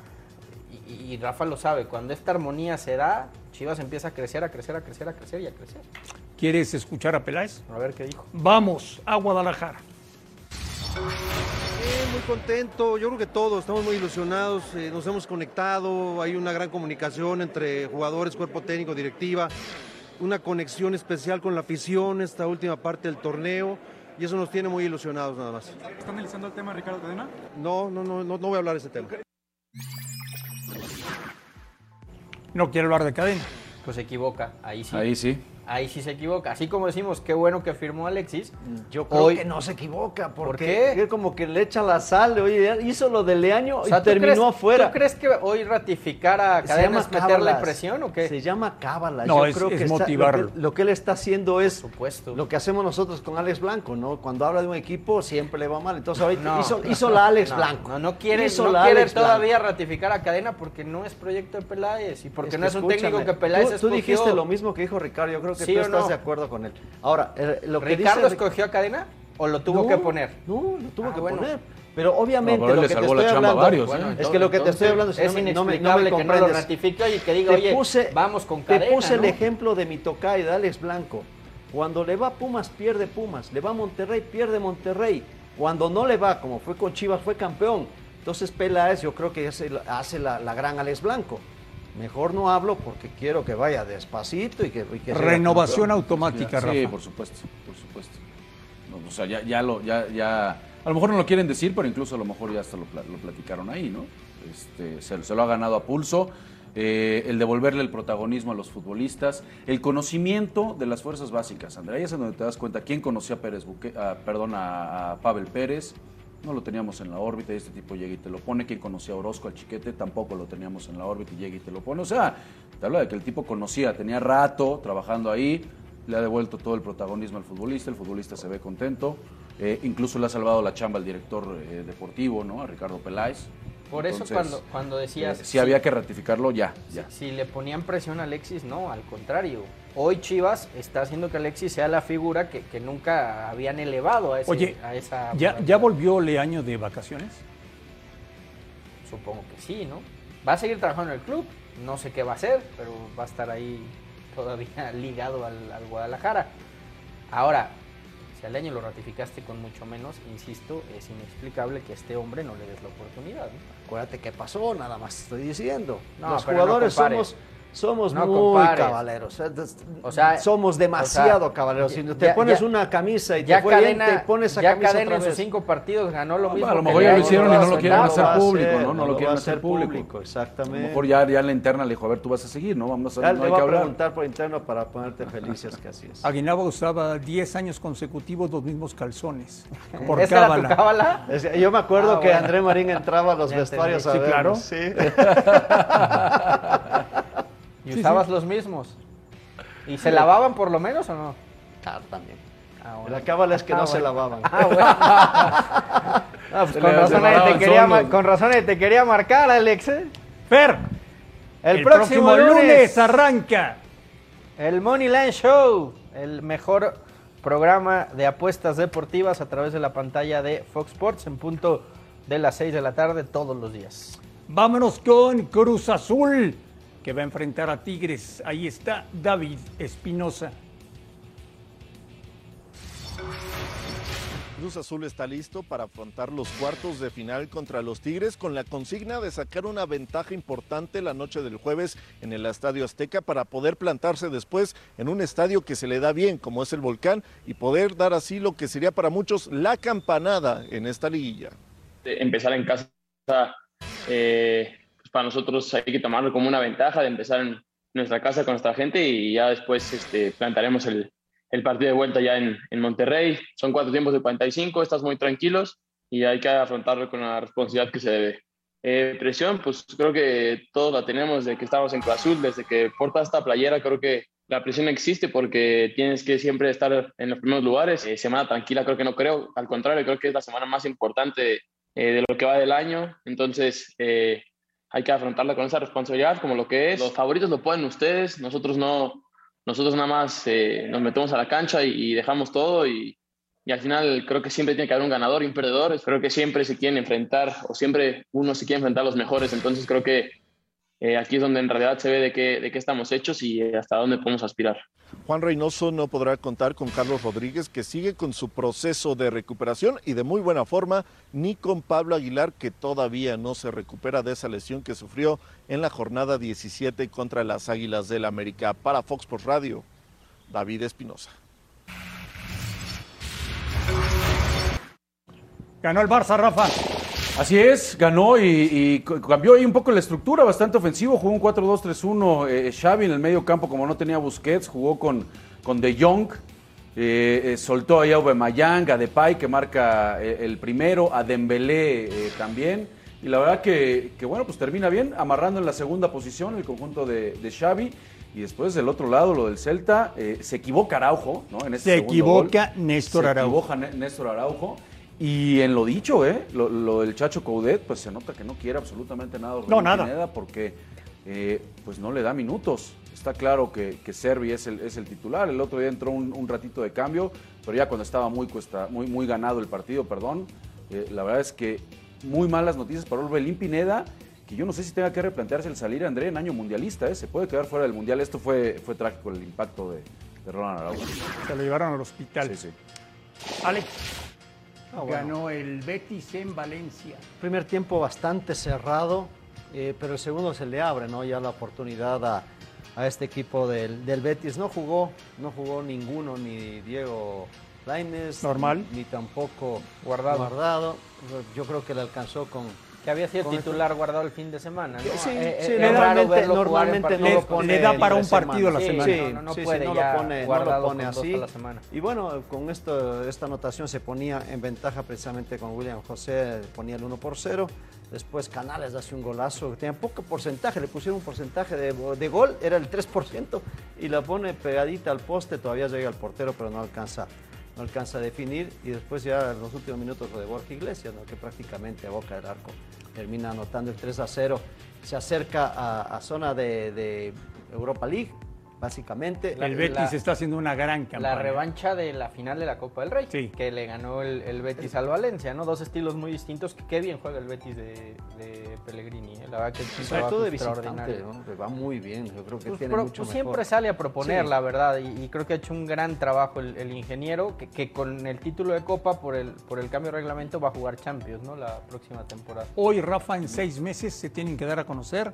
y, y Rafa lo sabe, cuando esta armonía se da, Chivas empieza a crecer, a crecer, a crecer, a crecer y a crecer. ¿Quieres escuchar a Peláez? A ver qué dijo. Vamos a Guadalajara. Muy contento, yo creo que todos estamos muy ilusionados, eh, nos hemos conectado, hay una gran comunicación entre jugadores, cuerpo técnico, directiva, una conexión especial con la afición esta última parte del torneo y eso nos tiene muy ilusionados nada más. ¿Está analizando el tema Ricardo Cadena? No, no, no, no, no voy a hablar de ese tema. No quiere hablar de cadena. Pues se equivoca, ahí sí. Ahí sí. Ahí sí se equivoca. Así como decimos, qué bueno que firmó Alexis. Yo creo Hoy- que no se equivoca, ¿Por porque qué? él como que le echa la sal, oye, hizo lo de Leaño O sea, y ¿tú terminó crees- afuera. ¿Tú crees que hoy ratificar a Se Cadena llama es meterle cábalas. presión o qué? Se llama cábala. No, Yo es- creo que es está- motivarlo. lo, que, lo que él está haciendo es supuesto. lo que hacemos nosotros con Alex Blanco, ¿no? Cuando habla de un equipo siempre le va mal. Entonces ahorita No. hizo, hizo la Alex No, Blanco. No, no quiere, Hizo no la quiere Alex todavía Blanco. ratificar a Cadena porque no es proyecto de Peláez y porque Es que no es un técnico que Peláez tú, tú dijiste lo mismo que dijo Ricardo. Yo creo que ¿Sí tú o estás no? de acuerdo con él. Ahora, eh, lo que ¿Ricardo dice escogió a Cadena o lo tuvo No, que poner? No, lo tuvo Ah, que bueno. poner. Pero obviamente No, lo que te estoy hablando varios, Bueno, ¿eh? es que lo que te estoy hablando es no me- no me- no me inexplicable que no lo comprendes. ratifique y que diga, te oye, puse, vamos con te Cadena, puse el ejemplo de mi tocayo, de Alex Blanco. Cuando le va a Pumas, pierde Pumas. Le va a Monterrey, pierde Monterrey. Cuando no le va, como fue con Chivas, fue campeón. Entonces Peláez yo creo que hace, hace la, la gran Alex Blanco. Mejor no hablo porque quiero que vaya despacito y que, y que sea Renovación automática, Sí, Rafa. por supuesto, por supuesto. No, o sea, ya, ya lo, ya, ya, a lo mejor no lo quieren decir, pero incluso a lo mejor ya hasta lo, lo platicaron ahí, ¿no? Este, se, se lo ha ganado a pulso. eh, el devolverle el protagonismo a los futbolistas, el conocimiento de las fuerzas básicas. Andrea, ahí es en donde te das cuenta quién conocía a Pérez Buque- a- perdón, a, a Pavel Pérez, no lo teníamos en la órbita y este tipo llega y te lo pone. Quien conocía a Orozco, al chiquete, tampoco lo teníamos en la órbita y llega y te lo pone. O sea, te habla de que el tipo conocía, tenía rato trabajando ahí, le ha devuelto todo el protagonismo al futbolista, el futbolista se ve contento. eh, incluso le ha salvado la chamba al director eh, deportivo, ¿no? A Ricardo Peláez. Por eso Entonces, cuando, cuando decías... eh, si había que ratificarlo, ya, ya. Si le ponían presión a Alexis, no, al contrario. Hoy Chivas está haciendo que Alexis sea la figura que, que nunca habían elevado a, ese, Oye, a esa... ¿ya, ¿ya volvió Leaño de vacaciones? Supongo que sí, ¿no? Va a seguir trabajando en el club, no sé qué va a hacer, pero va a estar ahí todavía ligado al, al Guadalajara. Ahora, si al año lo ratificaste con mucho menos, insisto, es inexplicable que a este hombre no le des la oportunidad. ¿no? Acuérdate qué pasó, nada más estoy diciendo. No, Los no jugadores somos, somos No muy compares. caballeros. eh, O sea, somos demasiado o sea, caballeros. Si te ya- pones ya- una camisa y ya te fue bien, cadena, te pones esa ya camisa cadena en sus cinco partidos ganó lo mismo. a lo mejor ya lo hicieron y no lo quieren hacer público, ¿no? No lo quieren hacer público. público, A exactamente. lo mejor ya, ya la interna le dijo, a ver, tú vas a seguir, ¿no? Vamos a, Ya no le hay voy que a preguntar por interno para ponerte felices que así es. Aguinaldo usaba 10 años consecutivos los mismos calzones. Por ¿Esa era tu cábala. cábala? Es yo me acuerdo Ah, que bueno. André Marín entraba a los vestuarios a entendí. vernos, Sí, ¿Y Sí, usabas sí. los mismos? ¿Y se lavaban por lo menos o no? Claro, también. Ah, bueno. La cábala es que Ah, no se lavaban. Ah, bueno. Pues con, razón te quería, ma- solos. con razón nadie te quería marcar, Alex. ¿eh? Fer, El, próximo, lunes, arranca. el Moneyline Show, el mejor programa de apuestas deportivas a través de la pantalla de Fox Sports en punto de las 6 de la tarde todos los días. Vámonos con Cruz Azul, que va a enfrentar a Tigres. Ahí está David Espinosa. Cruz Azul está listo para afrontar los cuartos de final contra los Tigres con la consigna de sacar una ventaja importante la noche del jueves en el Estadio Azteca para poder plantarse después en un estadio que se le da bien como es el Volcán y poder dar así lo que sería para muchos la campanada en esta liguilla. de empezar en casa, eh, para nosotros hay que tomarlo como una ventaja de empezar en nuestra casa con nuestra gente y ya después este, plantaremos el, el partido de vuelta ya en, en Monterrey. Son cuatro tiempos de 45, estás muy tranquilos y hay que afrontarlo con la responsabilidad que se debe. Eh, presión, pues creo que todos la tenemos desde que estamos en Cruz Azul, desde que portas esta playera, creo que la presión existe porque tienes que siempre estar en los primeros lugares. Eh, semana tranquila creo que no creo, al contrario, creo que es la semana más importante eh, de lo que va del año. Entonces, eh, hay que afrontarla con esa responsabilidad, como lo que es. Los favoritos lo pueden ustedes, nosotros no, nosotros nada más eh, nos metemos a la cancha y, y dejamos todo y, y al final creo que siempre tiene que haber un ganador y un perdedor. Creo que siempre se quieren enfrentar o siempre uno se quiere enfrentar a los mejores. Entonces creo que eh, aquí es donde en realidad se ve de qué, de qué estamos hechos y hasta dónde podemos aspirar. Juan Reynoso no podrá contar con Carlos Rodríguez, que sigue con su proceso de recuperación y de muy buena forma, ni con Pablo Aguilar, que todavía no se recupera de esa lesión que sufrió en la jornada 17 contra las Águilas del América. Para Fox Sports Radio, David Espinosa. Ganó el Barça, Rafa. Así es, ganó y, cambió ahí un poco la estructura, bastante ofensivo, jugó un 4-2-3-1, eh, Xavi en el medio campo como no tenía Busquets, jugó con, con De Jong, eh, eh, soltó ahí a Aubameyang, a Depay que marca eh, el primero, a Dembélé eh, también, y la verdad que, que, bueno, pues termina bien, amarrando en la segunda posición el conjunto de, de Xavi, y después del otro lado, lo del Celta, eh, se equivoca Araujo, ¿no? En Se equivoca gol. Néstor Se Araujo. equivoca Né- Néstor Araujo. Y en lo dicho, ¿eh? Lo, lo del Chacho Coudet, pues se nota que no quiere absolutamente nada. Orbelín No, nada. Pineda, porque eh, pues no le da minutos. Está claro que, que Servi es el, es el titular. El otro día entró un, un ratito de cambio, pero ya cuando estaba muy, cuesta, muy, muy ganado el partido, perdón. eh, la verdad es que muy malas noticias para Orbelín Pineda, que yo no sé si tenga que replantearse el salir, André, en año mundialista. ¿eh? Se puede quedar fuera del mundial. Esto fue, fue trágico, el impacto de, de Ronald Araujo. Se lo llevaron al hospital. Sí, sí. Alex. Ah, bueno. Ganó el Betis en Valencia. Primer tiempo bastante cerrado. eh, pero el segundo se le abre, ¿no? Ya la oportunidad a, a este equipo del, del Betis. No jugó, no jugó ninguno, ni Diego Lainez, Normal. Ni, ni tampoco Guardado. Guardado. Yo creo que le alcanzó con... Que había sido titular guardado el fin de semana, ¿no? Sí, Eh, sí, eh, es raro normalmente- jugar en no lo pone le da para un partido la semana. Sí, no, no puede no ya lo pone, no lo guardado pone así. la semana. Y bueno, con esto, esta anotación se ponía en ventaja precisamente con William José, ponía el 1 por 0. Después Canales hace un golazo, tenía poco porcentaje, le pusieron un porcentaje de, de gol, era el 3%, y la pone pegadita al poste, todavía llega al portero, pero no alcanza, no alcanza a definir. Y después ya en los últimos minutos lo de Borja Iglesias, que prácticamente a boca del arco termina anotando el 3 a 0. Se acerca a, zona de Europa League, básicamente. El Betis está haciendo una gran La campaña. revancha de la final de la Copa del Rey, Sí. que le ganó el, el Betis al Valencia, ¿no? Dos estilos muy distintos. Qué bien juega el Betis de, de Pellegrini, ¿eh? la verdad que es todo de visitante. ¿no? Le va muy bien, yo creo que Pues, tiene pro- mucho pues mejor. siempre sale a proponer, Sí. la verdad, y, y creo que ha hecho un gran trabajo el, el ingeniero, que, que con el título de Copa, por el, por el cambio de reglamento, va a jugar Champions, ¿no? La próxima temporada. Hoy, Rafa, en seis meses se tienen que dar a conocer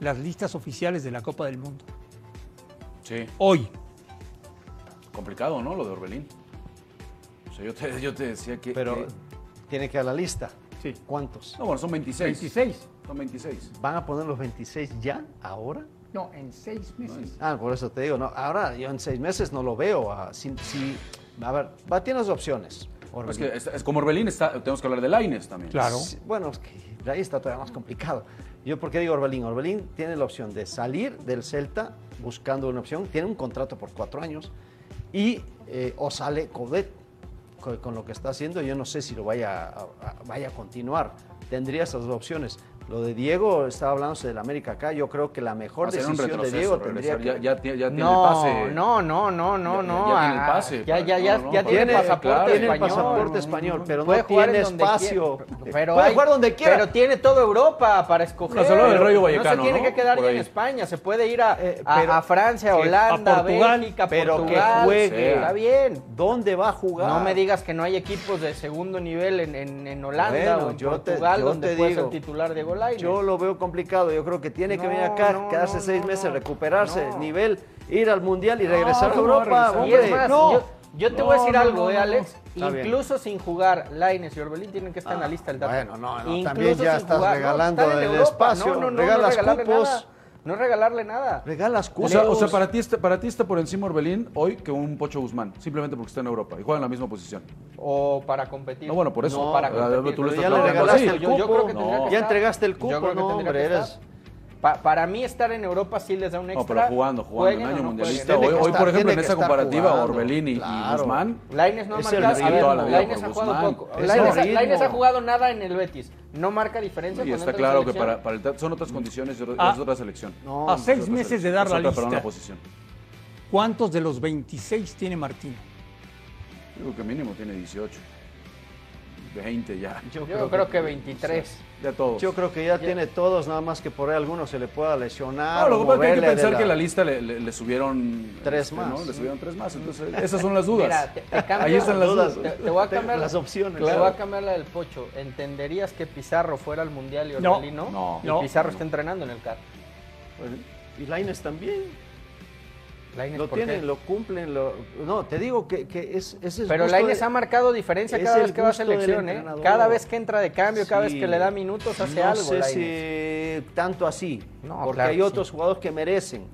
las listas oficiales de la Copa del Mundo. Sí. Hoy. Complicado, ¿no? Lo de Orbelín. O sea, yo te, yo te decía que. Pero que- tiene que dar la lista. Sí. ¿Cuántos? No, bueno, son 26. 26. Son 26. ¿Van a poner los 26 ya, ahora? No, en seis meses. Ah, por eso te digo, no, ahora yo en seis meses no lo veo. ah, si, si- a ver, va, tienes opciones. Es, que es, es como Orbelín, está, tenemos que hablar de Laines también. Sí, bueno, es que ahí está todavía más complicado. Yo, ¿por qué digo Orbelín? Orbelín tiene la opción de salir del Celta buscando una opción, tiene un contrato por cuatro años y eh, o sale Codet con, lo que está haciendo. Yo no sé si lo vaya a- vaya a continuar. Tendría esas dos opciones. Lo de Diego, estaba hablándose del América acá. Yo creo que la mejor a decisión de Diego tendría que. Ya- ya tiene- ya tiene no, el pase. no, no, no, no, Ya- no. ya tiene el pase, Ya, ya, ya, no, no, ya tiene claro, pasaporte tiene el español. pasaporte español, pero Puede no jugar tiene espacio. quiera. Pero Puede hay- jugar donde quiera. Pero tiene toda Europa para escoger. No, solo del Rayo Vallecano, No se tiene ¿no? que quedar ya en. España. Se puede ir a, a- pero- a Francia, que- Holanda, a Portugal, Bélgica, pero que Portugal. juegue. Está bien. ¿Dónde va a jugar? No me digas que no hay equipos de segundo nivel en, en, en Holanda Bueno, o en yo te- Portugal yo donde puede ser titular de Yo lo veo complicado. Yo creo que tiene que venir acá, no, quedarse no, seis meses, recuperarse, No. nivel, ir al mundial y regresar a ¿cómo va a Europa. regresar? Yo, yo te voy a decir algo, eh. Alex. Incluso sin jugar, Laines y Orbelín tienen que estar en la lista del dato. Bueno, no, no, Incluso también ya estás jugar. Regalando el Europa. espacio, regalas cupos. nada. No es regalarle nada. Regalas O cupos. sea, o sea, para, ti está, para ti está por encima Orbelín hoy que un Pocho Guzmán, simplemente porque está en Europa y juega en la misma posición. O para competir. No, bueno, por eso. No, para Ah, competir. tú lo Pero estás ya le planteando regalaste así. el Yo- yo creo que ya entregaste el Yo cupo, creo que no, hombre, que eres... Pa- para mí estar en Europa sí les da un No, extra. pero jugando, jugando o año no mundialista. Hoy, por ejemplo, en esa comparativa, jugando, Orbelín y, y claro. Guzmán. Laines no ha marcado. ha jugado Guzmán. poco. Es Lainez, el ha- ritmo. Lainez ha jugado nada en el Betis. No marca diferencia. Y está claro que para, para el- son otras condiciones y otra- Ah. es otra selección. No, A seis meses de dar la una lista, posición. ¿cuántos de los 26 tiene Martín? Digo que mínimo tiene 18. 20 ya. Yo creo que 23. Ya todos. Yo creo que ya tiene todos, nada más que por ahí alguno se le pueda lesionar. No, lo que pasa es que hay que de pensar que la lista le, le- le subieron Tres este, más. ¿no? Le subieron tres más. Entonces, esas son las dudas. Mira, te, te cambio- Ahí están las dudas. Te, te voy a cambiar Las opciones. Te voy a cambiar la del Pocho. ¿Entenderías que Pizarro fuera al Mundial y No, Orbelín no? no, y no. Pizarro está entrenando en el CAR. Y Laines también. Lainez, Lo tienen, lo cumplen. Lo... No, te digo que, que es, ese es Pero Lainez de- ha marcado diferencia cada vez que va a selección, ¿eh? Cada vez que entra de cambio, cada vez que le da minutos, hace no algo. sé Lainez. si tanto así, No, porque claro hay otros sí. jugadores que merecen.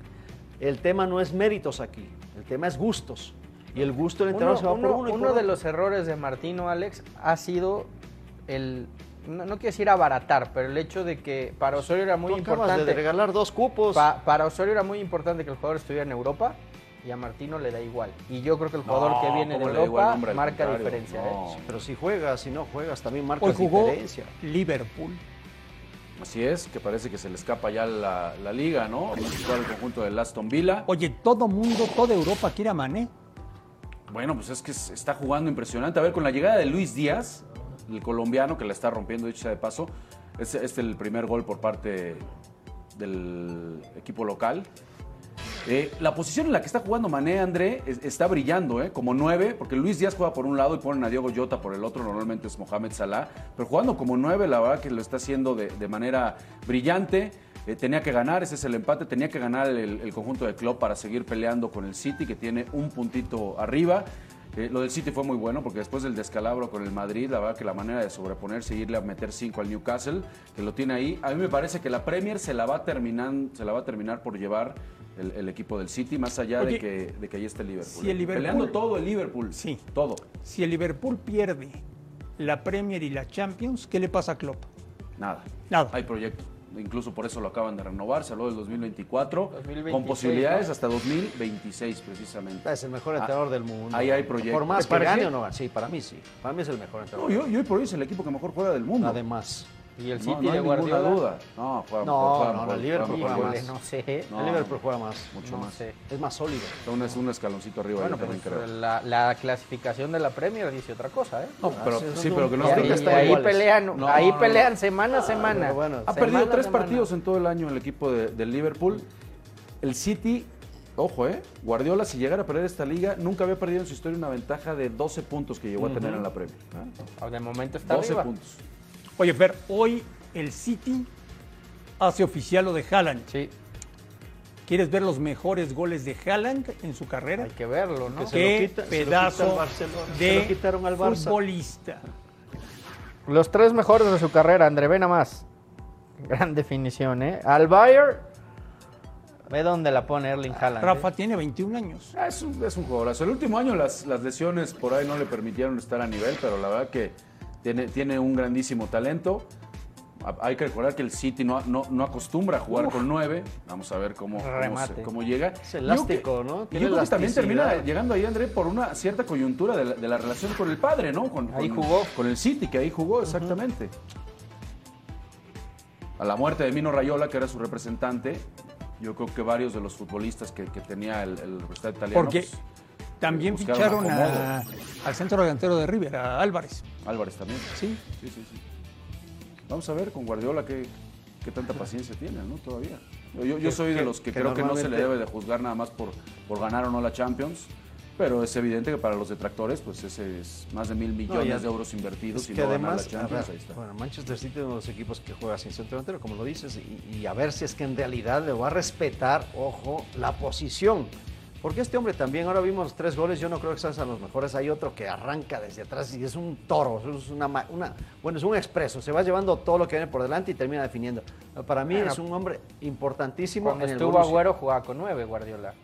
El tema no es méritos aquí, el tema es gustos. Y el gusto del Uno, entrenador se va uno- por uno. y uno por de otro. los errores de Martino, Alex, ha sido el. No, no quiero decir abaratar, pero el hecho de que para Osorio era muy Tú importante. de regalar dos cupos. Pa- para Osorio era muy importante que el jugador estuviera en Europa y a Martino le da igual. Y yo creo que el jugador No, que viene de ¿cómo le da igual, Europa marca diferencia. no. ¿eh? Pero si juegas, si no juegas, también jugó diferencia. Liverpool. Así es, que parece que se le escapa ya la, la liga, ¿no? El conjunto del Aston Villa. Oye, todo mundo, toda Europa quiere a Mané. Bueno, pues es que está jugando impresionante. A ver, con la llegada de Luis Díaz, el colombiano que la está rompiendo, dicho de paso, es, es el primer gol por parte del equipo local. Eh, la posición en la que está jugando Mané, André, es- está brillando, ¿eh? Como nueve, porque Luis Díaz juega por un lado y ponen a Diego Jota por el otro, normalmente es Mohamed Salah, pero jugando como nueve, la verdad que lo está haciendo de, manera brillante. Eh, tenía que ganar, ese es el empate, tenía que ganar el, conjunto de Klopp para seguir peleando con el City, que tiene un puntito arriba. Eh, lo del City fue muy bueno porque después del descalabro con el Madrid, la verdad que la manera de sobreponerse y irle a meter 5 al Newcastle, que lo tiene ahí, a mí me parece que la Premier se la va a terminar, se la va a terminar por llevar el, el equipo del City, más allá Oye, de, que, de que ahí esté el Liverpool. si el ¿eh? Liverpool- Peleando todo el Liverpool. Sí. Todo. Si el Liverpool pierde la Premier y la Champions, ¿qué le pasa a Klopp? Nada. Nada. Hay proyecto. Incluso por eso lo acaban de renovar, se habló del 2024, 2026, con posibilidades ¿no? hasta 2026 precisamente. Es el mejor Ah, entrenador del mundo. Ahí hay proyecto. Por más ¿Te que gane o no, sí, para mí sí. Para mí es el mejor No, entrenador. yo, yo hoy por hoy es el equipo que mejor juega del mundo. Además. Y el No, City no hay de ninguna duda. No, juega No, juega no, el Liverpool juega más. No sé. No, el Liverpool juega más. Mucho No más. sé. Es más sólido. Un, es un escaloncito arriba, Bueno, también pues creo. la, la clasificación de la Premier dice otra cosa, ¿eh? No, pero, sí, pero que no ahí, que están ahí iguales. pelean, No, ahí no, pelean semana a semana. pero bueno. Ha Semana perdido tres semana. partidos en todo el año el equipo de- del Liverpool. El City, ojo, eh, Guardiola, si llegara a perder esta liga, nunca había perdido en su historia una ventaja de 12 puntos que llegó a tener en la Premier. ¿eh? De momento está 12 arriba. puntos. Oye, Fer, hoy el City hace oficial lo de Haaland. Sí, ¿Quieres ver los mejores goles de Haaland en su carrera? hay que verlo, ¿no? Que se Qué lo quita- se lo quita pedazo al Barcelona, se de lo quitaron al Barça. futbolista. Los tres mejores de su carrera, André, ve nada más. Gran definición, ¿eh? Al Bayern, ve dónde la pone Erling Haaland. ¿eh? Rafa tiene 21 años. Ah, Es un, es un jugadorazo. El último año las, las lesiones por ahí no le permitieron estar a nivel, pero la verdad que tiene, tiene un grandísimo talento. Hay que recordar que el City no, no, no acostumbra a jugar con nueve. Vamos a ver cómo, cómo, se- Remate. cómo llega. Es yo elástico, que- ¿no? Y Tiene yo creo que también termina llegando ahí, André, por una cierta coyuntura de la, de la relación con el padre, ¿no? Con, Ahí con- jugó. Con el City, que ahí jugó, exactamente. A la muerte de Mino Rayola, que era su representante, yo creo que varios de los futbolistas que, que tenía el, el representante italiano. Porque pues, también ficharon a- al centro delantero de River, a Álvarez. Álvarez también. Sí. Sí, sí, sí. Vamos a ver con Guardiola qué, qué tanta paciencia tiene, ¿no? Todavía. Yo, yo- soy de los que, que creo que no se le debe de juzgar nada más por, por ganar o no la Champions. Pero es evidente que para los detractores, pues ese es más de mil millones de euros invertidos Es y que no ganar la Champions. a ver, ahí está. bueno, Manchester City es uno de los equipos que juega sin centro delantero, como lo dices, y, y a ver si es que en realidad le va a respetar, ojo, la posición. Porque este hombre también, ahora vimos los tres goles, yo no creo que sean los mejores. Hay otro que arranca desde atrás y es un toro, es una, ma- una- bueno, es un expreso, se va llevando todo lo que viene por delante y termina definiendo. Para mí Bueno, es un hombre importantísimo Cuando en el estuvo Borussia. Agüero jugaba con nueve, Guardiola.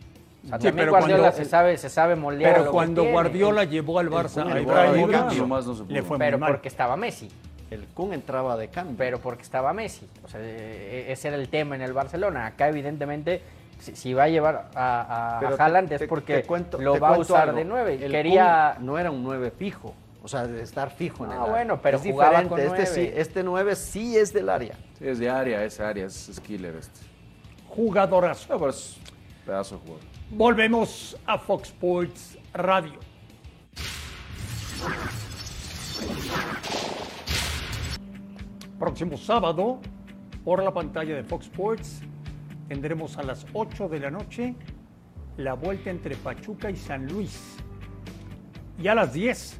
O sea, Sí, pero Guardiola cuando- se sabe, se sabe moldear. Pero lo que cuando tiene. Guardiola llevó al Barça a llevó a Ibrahimovic, cambio, más no se pudo. le fue Pero muy mal. porque estaba Messi. El Kun entraba de cambio. Pero porque estaba Messi. O sea, eh, ese era el tema en el Barcelona. Acá, evidentemente, si, si va a llevar a, a, Haaland es porque te cuento- lo va a usar algo. de nueve. El Quería. Kun no era un 9 fijo, o sea, de estar fijo en Ah, el área. bueno, pero es jugaba diferente. con este, sí, nueve. este 9 sí es del área. Sí, es de área, es área, es, es killer este. Jugadorazo. No, pero es pedazo de jugador. Volvemos a Fox Sports Radio. Próximo sábado, por la pantalla de Fox Sports, tendremos a las 8 de la noche la vuelta entre Pachuca y San Luis. Y a las 10,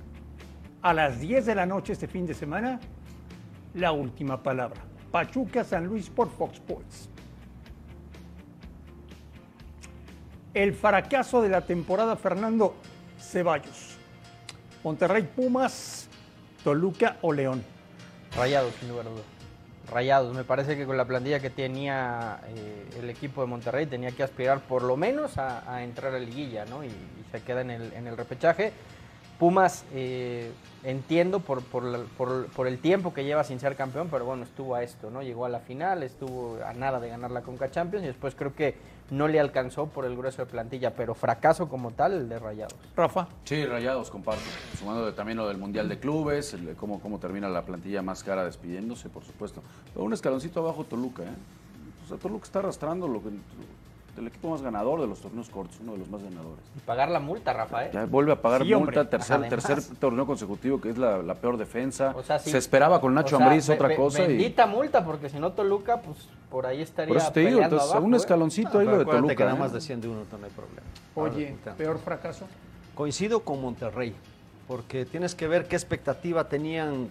a las 10 de la noche este fin de semana, la última palabra. Pachuca San Luis por Fox Sports. El fracaso de la temporada Fernando Ceballos. Monterrey Pumas, Toluca o León. Rayados, sin lugar a dudas. Rayados. Me parece que con la plantilla que tenía eh, el equipo de Monterrey tenía que aspirar por lo menos a, entrar a liguilla, ¿no? Y, se queda en el, en el repechaje. Pumas, eh, entiendo por, por, por- por el tiempo que lleva sin ser campeón, pero bueno, estuvo a esto, ¿no? Llegó a la final, estuvo a nada de ganar la Conca Champions y después creo que no le alcanzó por el grueso de plantilla, pero fracaso como tal el de Rayados. Rafa. Sí, Rayados, comparto. Sumando de- también lo del Mundial de Clubes, el de cómo, cómo termina la plantilla más cara despidiéndose, por supuesto. Pero un escaloncito abajo Toluca, ¿eh? O sea, Toluca está arrastrando lo que, el equipo más ganador de los torneos cortos, uno de los más ganadores. Y pagar la multa, Rafa, Ya vuelve a pagar Sí, hombre. multa, tercer, torneo consecutivo, que es la, la peor defensa. O sea, sí. Se esperaba con Nacho O sea, Ambriz otra cosa. y Bendita multa, porque si no Toluca, pues por ahí estaría Por eso te digo, peleando entonces, abajo, un ¿eh? escaloncito ahí lo de Toluca. que nada ¿eh? más desciende uno, no hay problema. Oye, peor fracaso. Coincido con Monterrey, porque tienes que ver qué expectativa tenían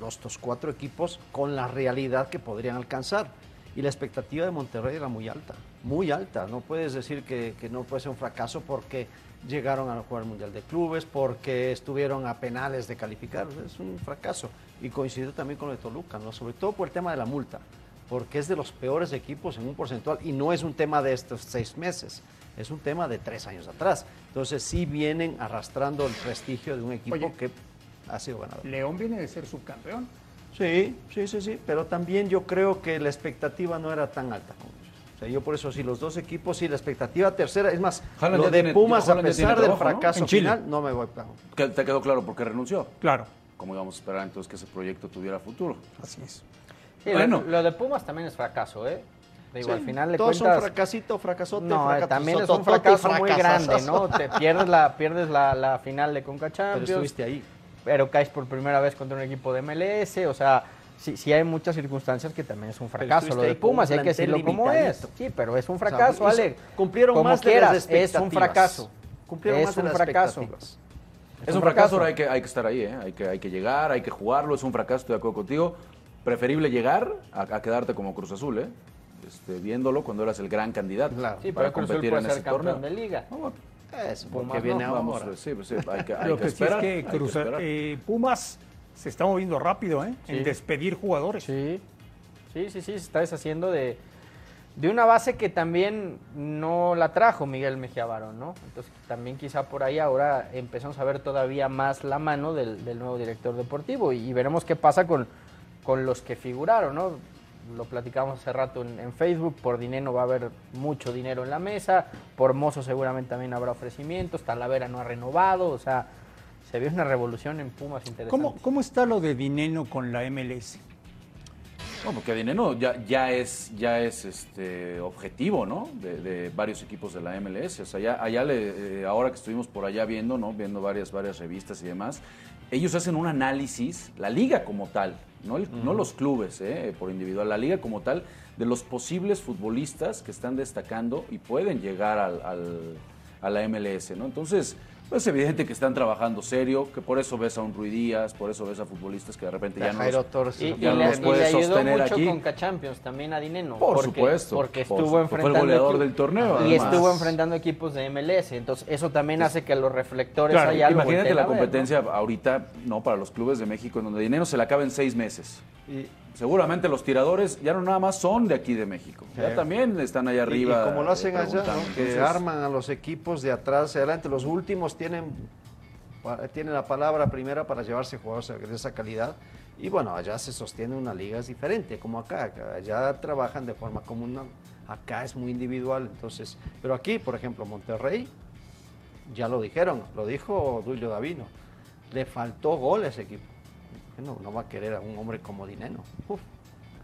los estos cuatro equipos con la realidad que podrían alcanzar. Y la expectativa de Monterrey era muy alta, muy alta. No puedes decir que, que no puede ser un fracaso porque llegaron a jugar el Mundial de Clubes, porque estuvieron a penales de calificar. Es un fracaso. Y coincido también con lo de Toluca, ¿no? sobre todo por el tema de la multa, porque es de los peores equipos en un porcentual y no es un tema de estos seis meses, es un tema de tres años atrás. Entonces sí vienen arrastrando el prestigio de un equipo Oye. que ha sido ganador. León viene de ser subcampeón. Sí, sí, sí, sí, pero también yo creo que la expectativa no era tan alta como ellos. O sea, yo por eso sí, los dos equipos, sí, la expectativa tercera, es más, Haaland lo de tiene- Pumas, a pesar del trabajo, ¿no? fracaso Chile. final, no me voy a... Que te quedó claro por qué renunció. Claro. Como íbamos a esperar entonces que ese proyecto tuviera futuro. Así es. Sí, Bueno. lo, lo de Pumas también es fracaso, ¿eh? Digo, Sí, al final de todos son cuentas... fracasito, fracasote, No, eh, fracasototote también es un fracaso muy grande. ¿no? Te pierdes la, pierdes la, la final de Conca Champions. estuviste ahí. Pero caes por primera vez contra un equipo de MLS, o sea, sí, sí hay muchas circunstancias que también es un fracaso. Lo de Pumas, hay que decirlo como es. Sí, pero es un O sea, fracaso, Ale. cumplieron Como más de quieras, es un fracaso. Cumplieron es más de un las fracaso. expectativas. Es un fracaso, ahora hay que, hay que estar ahí, ¿eh? hay, que, hay que llegar, hay que jugarlo, es un fracaso, estoy de acuerdo contigo. Preferible llegar a, a quedarte como Cruz Azul, ¿eh? Este, viéndolo cuando eras el gran candidato Sí, para pero Cruz Azul competir puede en ser ese campeón torneo. de liga. Es Pumas porque viene no. Vamos, sí, pues sí, hay que, hay Lo que que sí esperar. es hay que Cruz- eh, Pumas se está moviendo rápido, ¿eh? En despedir jugadores. Sí, sí, sí, sí, se está deshaciendo de, de una base que también no la trajo Miguel Mejía Barón, ¿no? Entonces también quizá por ahí ahora empezamos a ver todavía más la mano del, del nuevo director deportivo y, y veremos qué pasa con, con los que figuraron, ¿no? Lo platicamos hace rato en, en Facebook, por dinero va a haber mucho dinero en la mesa, por Mozo seguramente también habrá ofrecimientos, Talavera no ha renovado, o sea, se ve una revolución en Pumas interesante. ¿Cómo, ¿Cómo está lo de Dineno con la MLS? No, porque Dinero ya, ya es, ya es este objetivo, ¿no? De, de varios equipos de la MLS. O sea, ya, allá le, eh, ahora que estuvimos por allá viendo, ¿no? Viendo varias, varias revistas y demás, ellos hacen un análisis, la liga como tal, no, el- no los clubes, ¿eh? por individual, la liga como tal, de los posibles futbolistas que están destacando y pueden llegar al, al- a la MLS, ¿no? Entonces, es evidente que están trabajando serio, que por eso ves a un Rui Díaz, por eso ves a futbolistas que de repente ya no Jairo los, Torres. Y, y ya no le, los y puedes le ayudó sostener mucho aquí. con Champions también a Dineno. Por porque, supuesto, Porque por estuvo su- fue el enfrentando. goleador del torneo, Y además. estuvo enfrentando equipos de MLS. Entonces, eso también hace que los reflectores Claro, allá lo imagínate volteen la ver, ¿no? competencia ahorita, no para los clubes de México, en donde dinero se le acaba en seis meses. Y- Seguramente los tiradores ya no nada más son de aquí de México, ya Sí. también están allá arriba. Y, como lo hacen allá, que Entonces, arman a los equipos de atrás adelante. Los últimos tienen, tienen la palabra primera para llevarse jugadores de esa calidad. Y bueno, allá se sostiene una liga es diferente, como acá. acá- Allá trabajan de forma común, acá es muy individual. Entonces, pero aquí, por ejemplo, Monterrey, ya lo dijeron, lo dijo Duilio Davino, le faltó gol a ese equipo. No, no va a querer a un hombre como Dineno. Uf.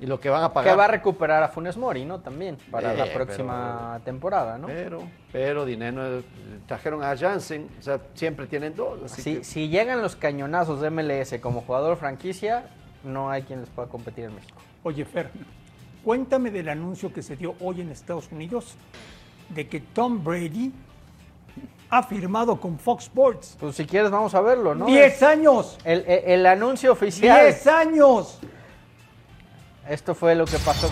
Y lo que van a pagar. Que va a recuperar a Funes Mori, ¿no? También, para Eh, la próxima temporada, ¿no? Pero, pero Dineno, eh, trajeron a Jansen, o sea, siempre tienen dos. Así Si, que- si llegan los cañonazos de MLS como jugador franquicia, no hay quien les pueda competir en México. Oye, Fer, cuéntame del anuncio que se dio hoy en Estados Unidos de que Tom Brady ha firmado con Fox Sports. Pues si quieres vamos a verlo, ¿no? ¡Diez años! El, el- el anuncio oficial. ¡Diez años! Esto fue lo que pasó.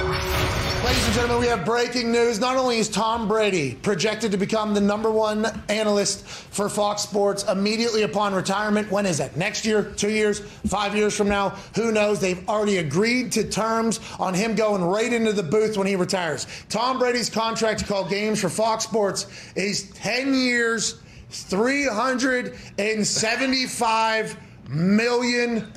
Ladies and gentlemen, we have breaking news. Not only is Tom Brady projected to become the number one analyst for Fox Sports immediately upon retirement, when is that? Next year, two years, five years from now? Who knows? They've already agreed to terms on him going right into the booth when he retires. Tom Brady's contract to call games for Fox Sports is 10 years, $375 million.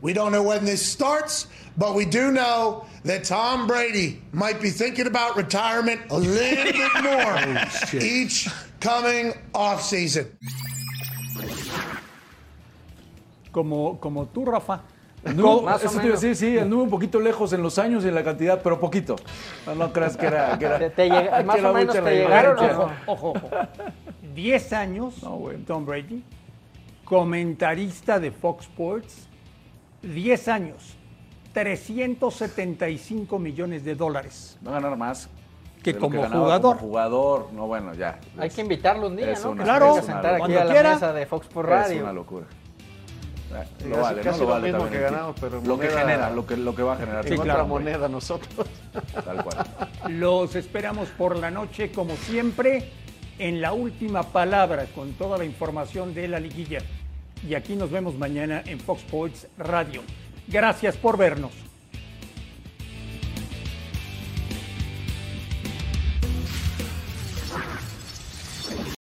We don't know when this starts, but we do know that Tom Brady might be thinking about retirement a little bit more each coming offseason. Como, como tú, Rafa, Anduvo- Más o eso te iba a menos. decir, sí, anduvo un poquito lejos en los años y en la cantidad, pero poquito. No, no creas que era. Que era Te- te llega- que más o menos te llegaron. Ojo, ojo, ojo. 10 años, Tom Brady, comentarista de Fox Sports, 10 años, 375 millones de dólares. Va a ganar más. Que como ganaba jugador. Como jugador, no, bueno, ya. Hay que invitarlo un día, Es ¿no? una- Que Claro, venga a es una sentar aquí cuando a la quiera. mesa de Fox por Es Radio. una locura. Eh, Sí, Lo casi- vale, ¿no? casi Lo lo vale mismo también que ganamos, pero Lo que genera, lo que, lo que va a generar. En Sí, otra claro. moneda nosotros. Tal cual. Los esperamos por la noche, como siempre, en la última palabra, con toda la información de la liguilla. Y aquí nos vemos mañana en Fox Sports Radio. Gracias por vernos.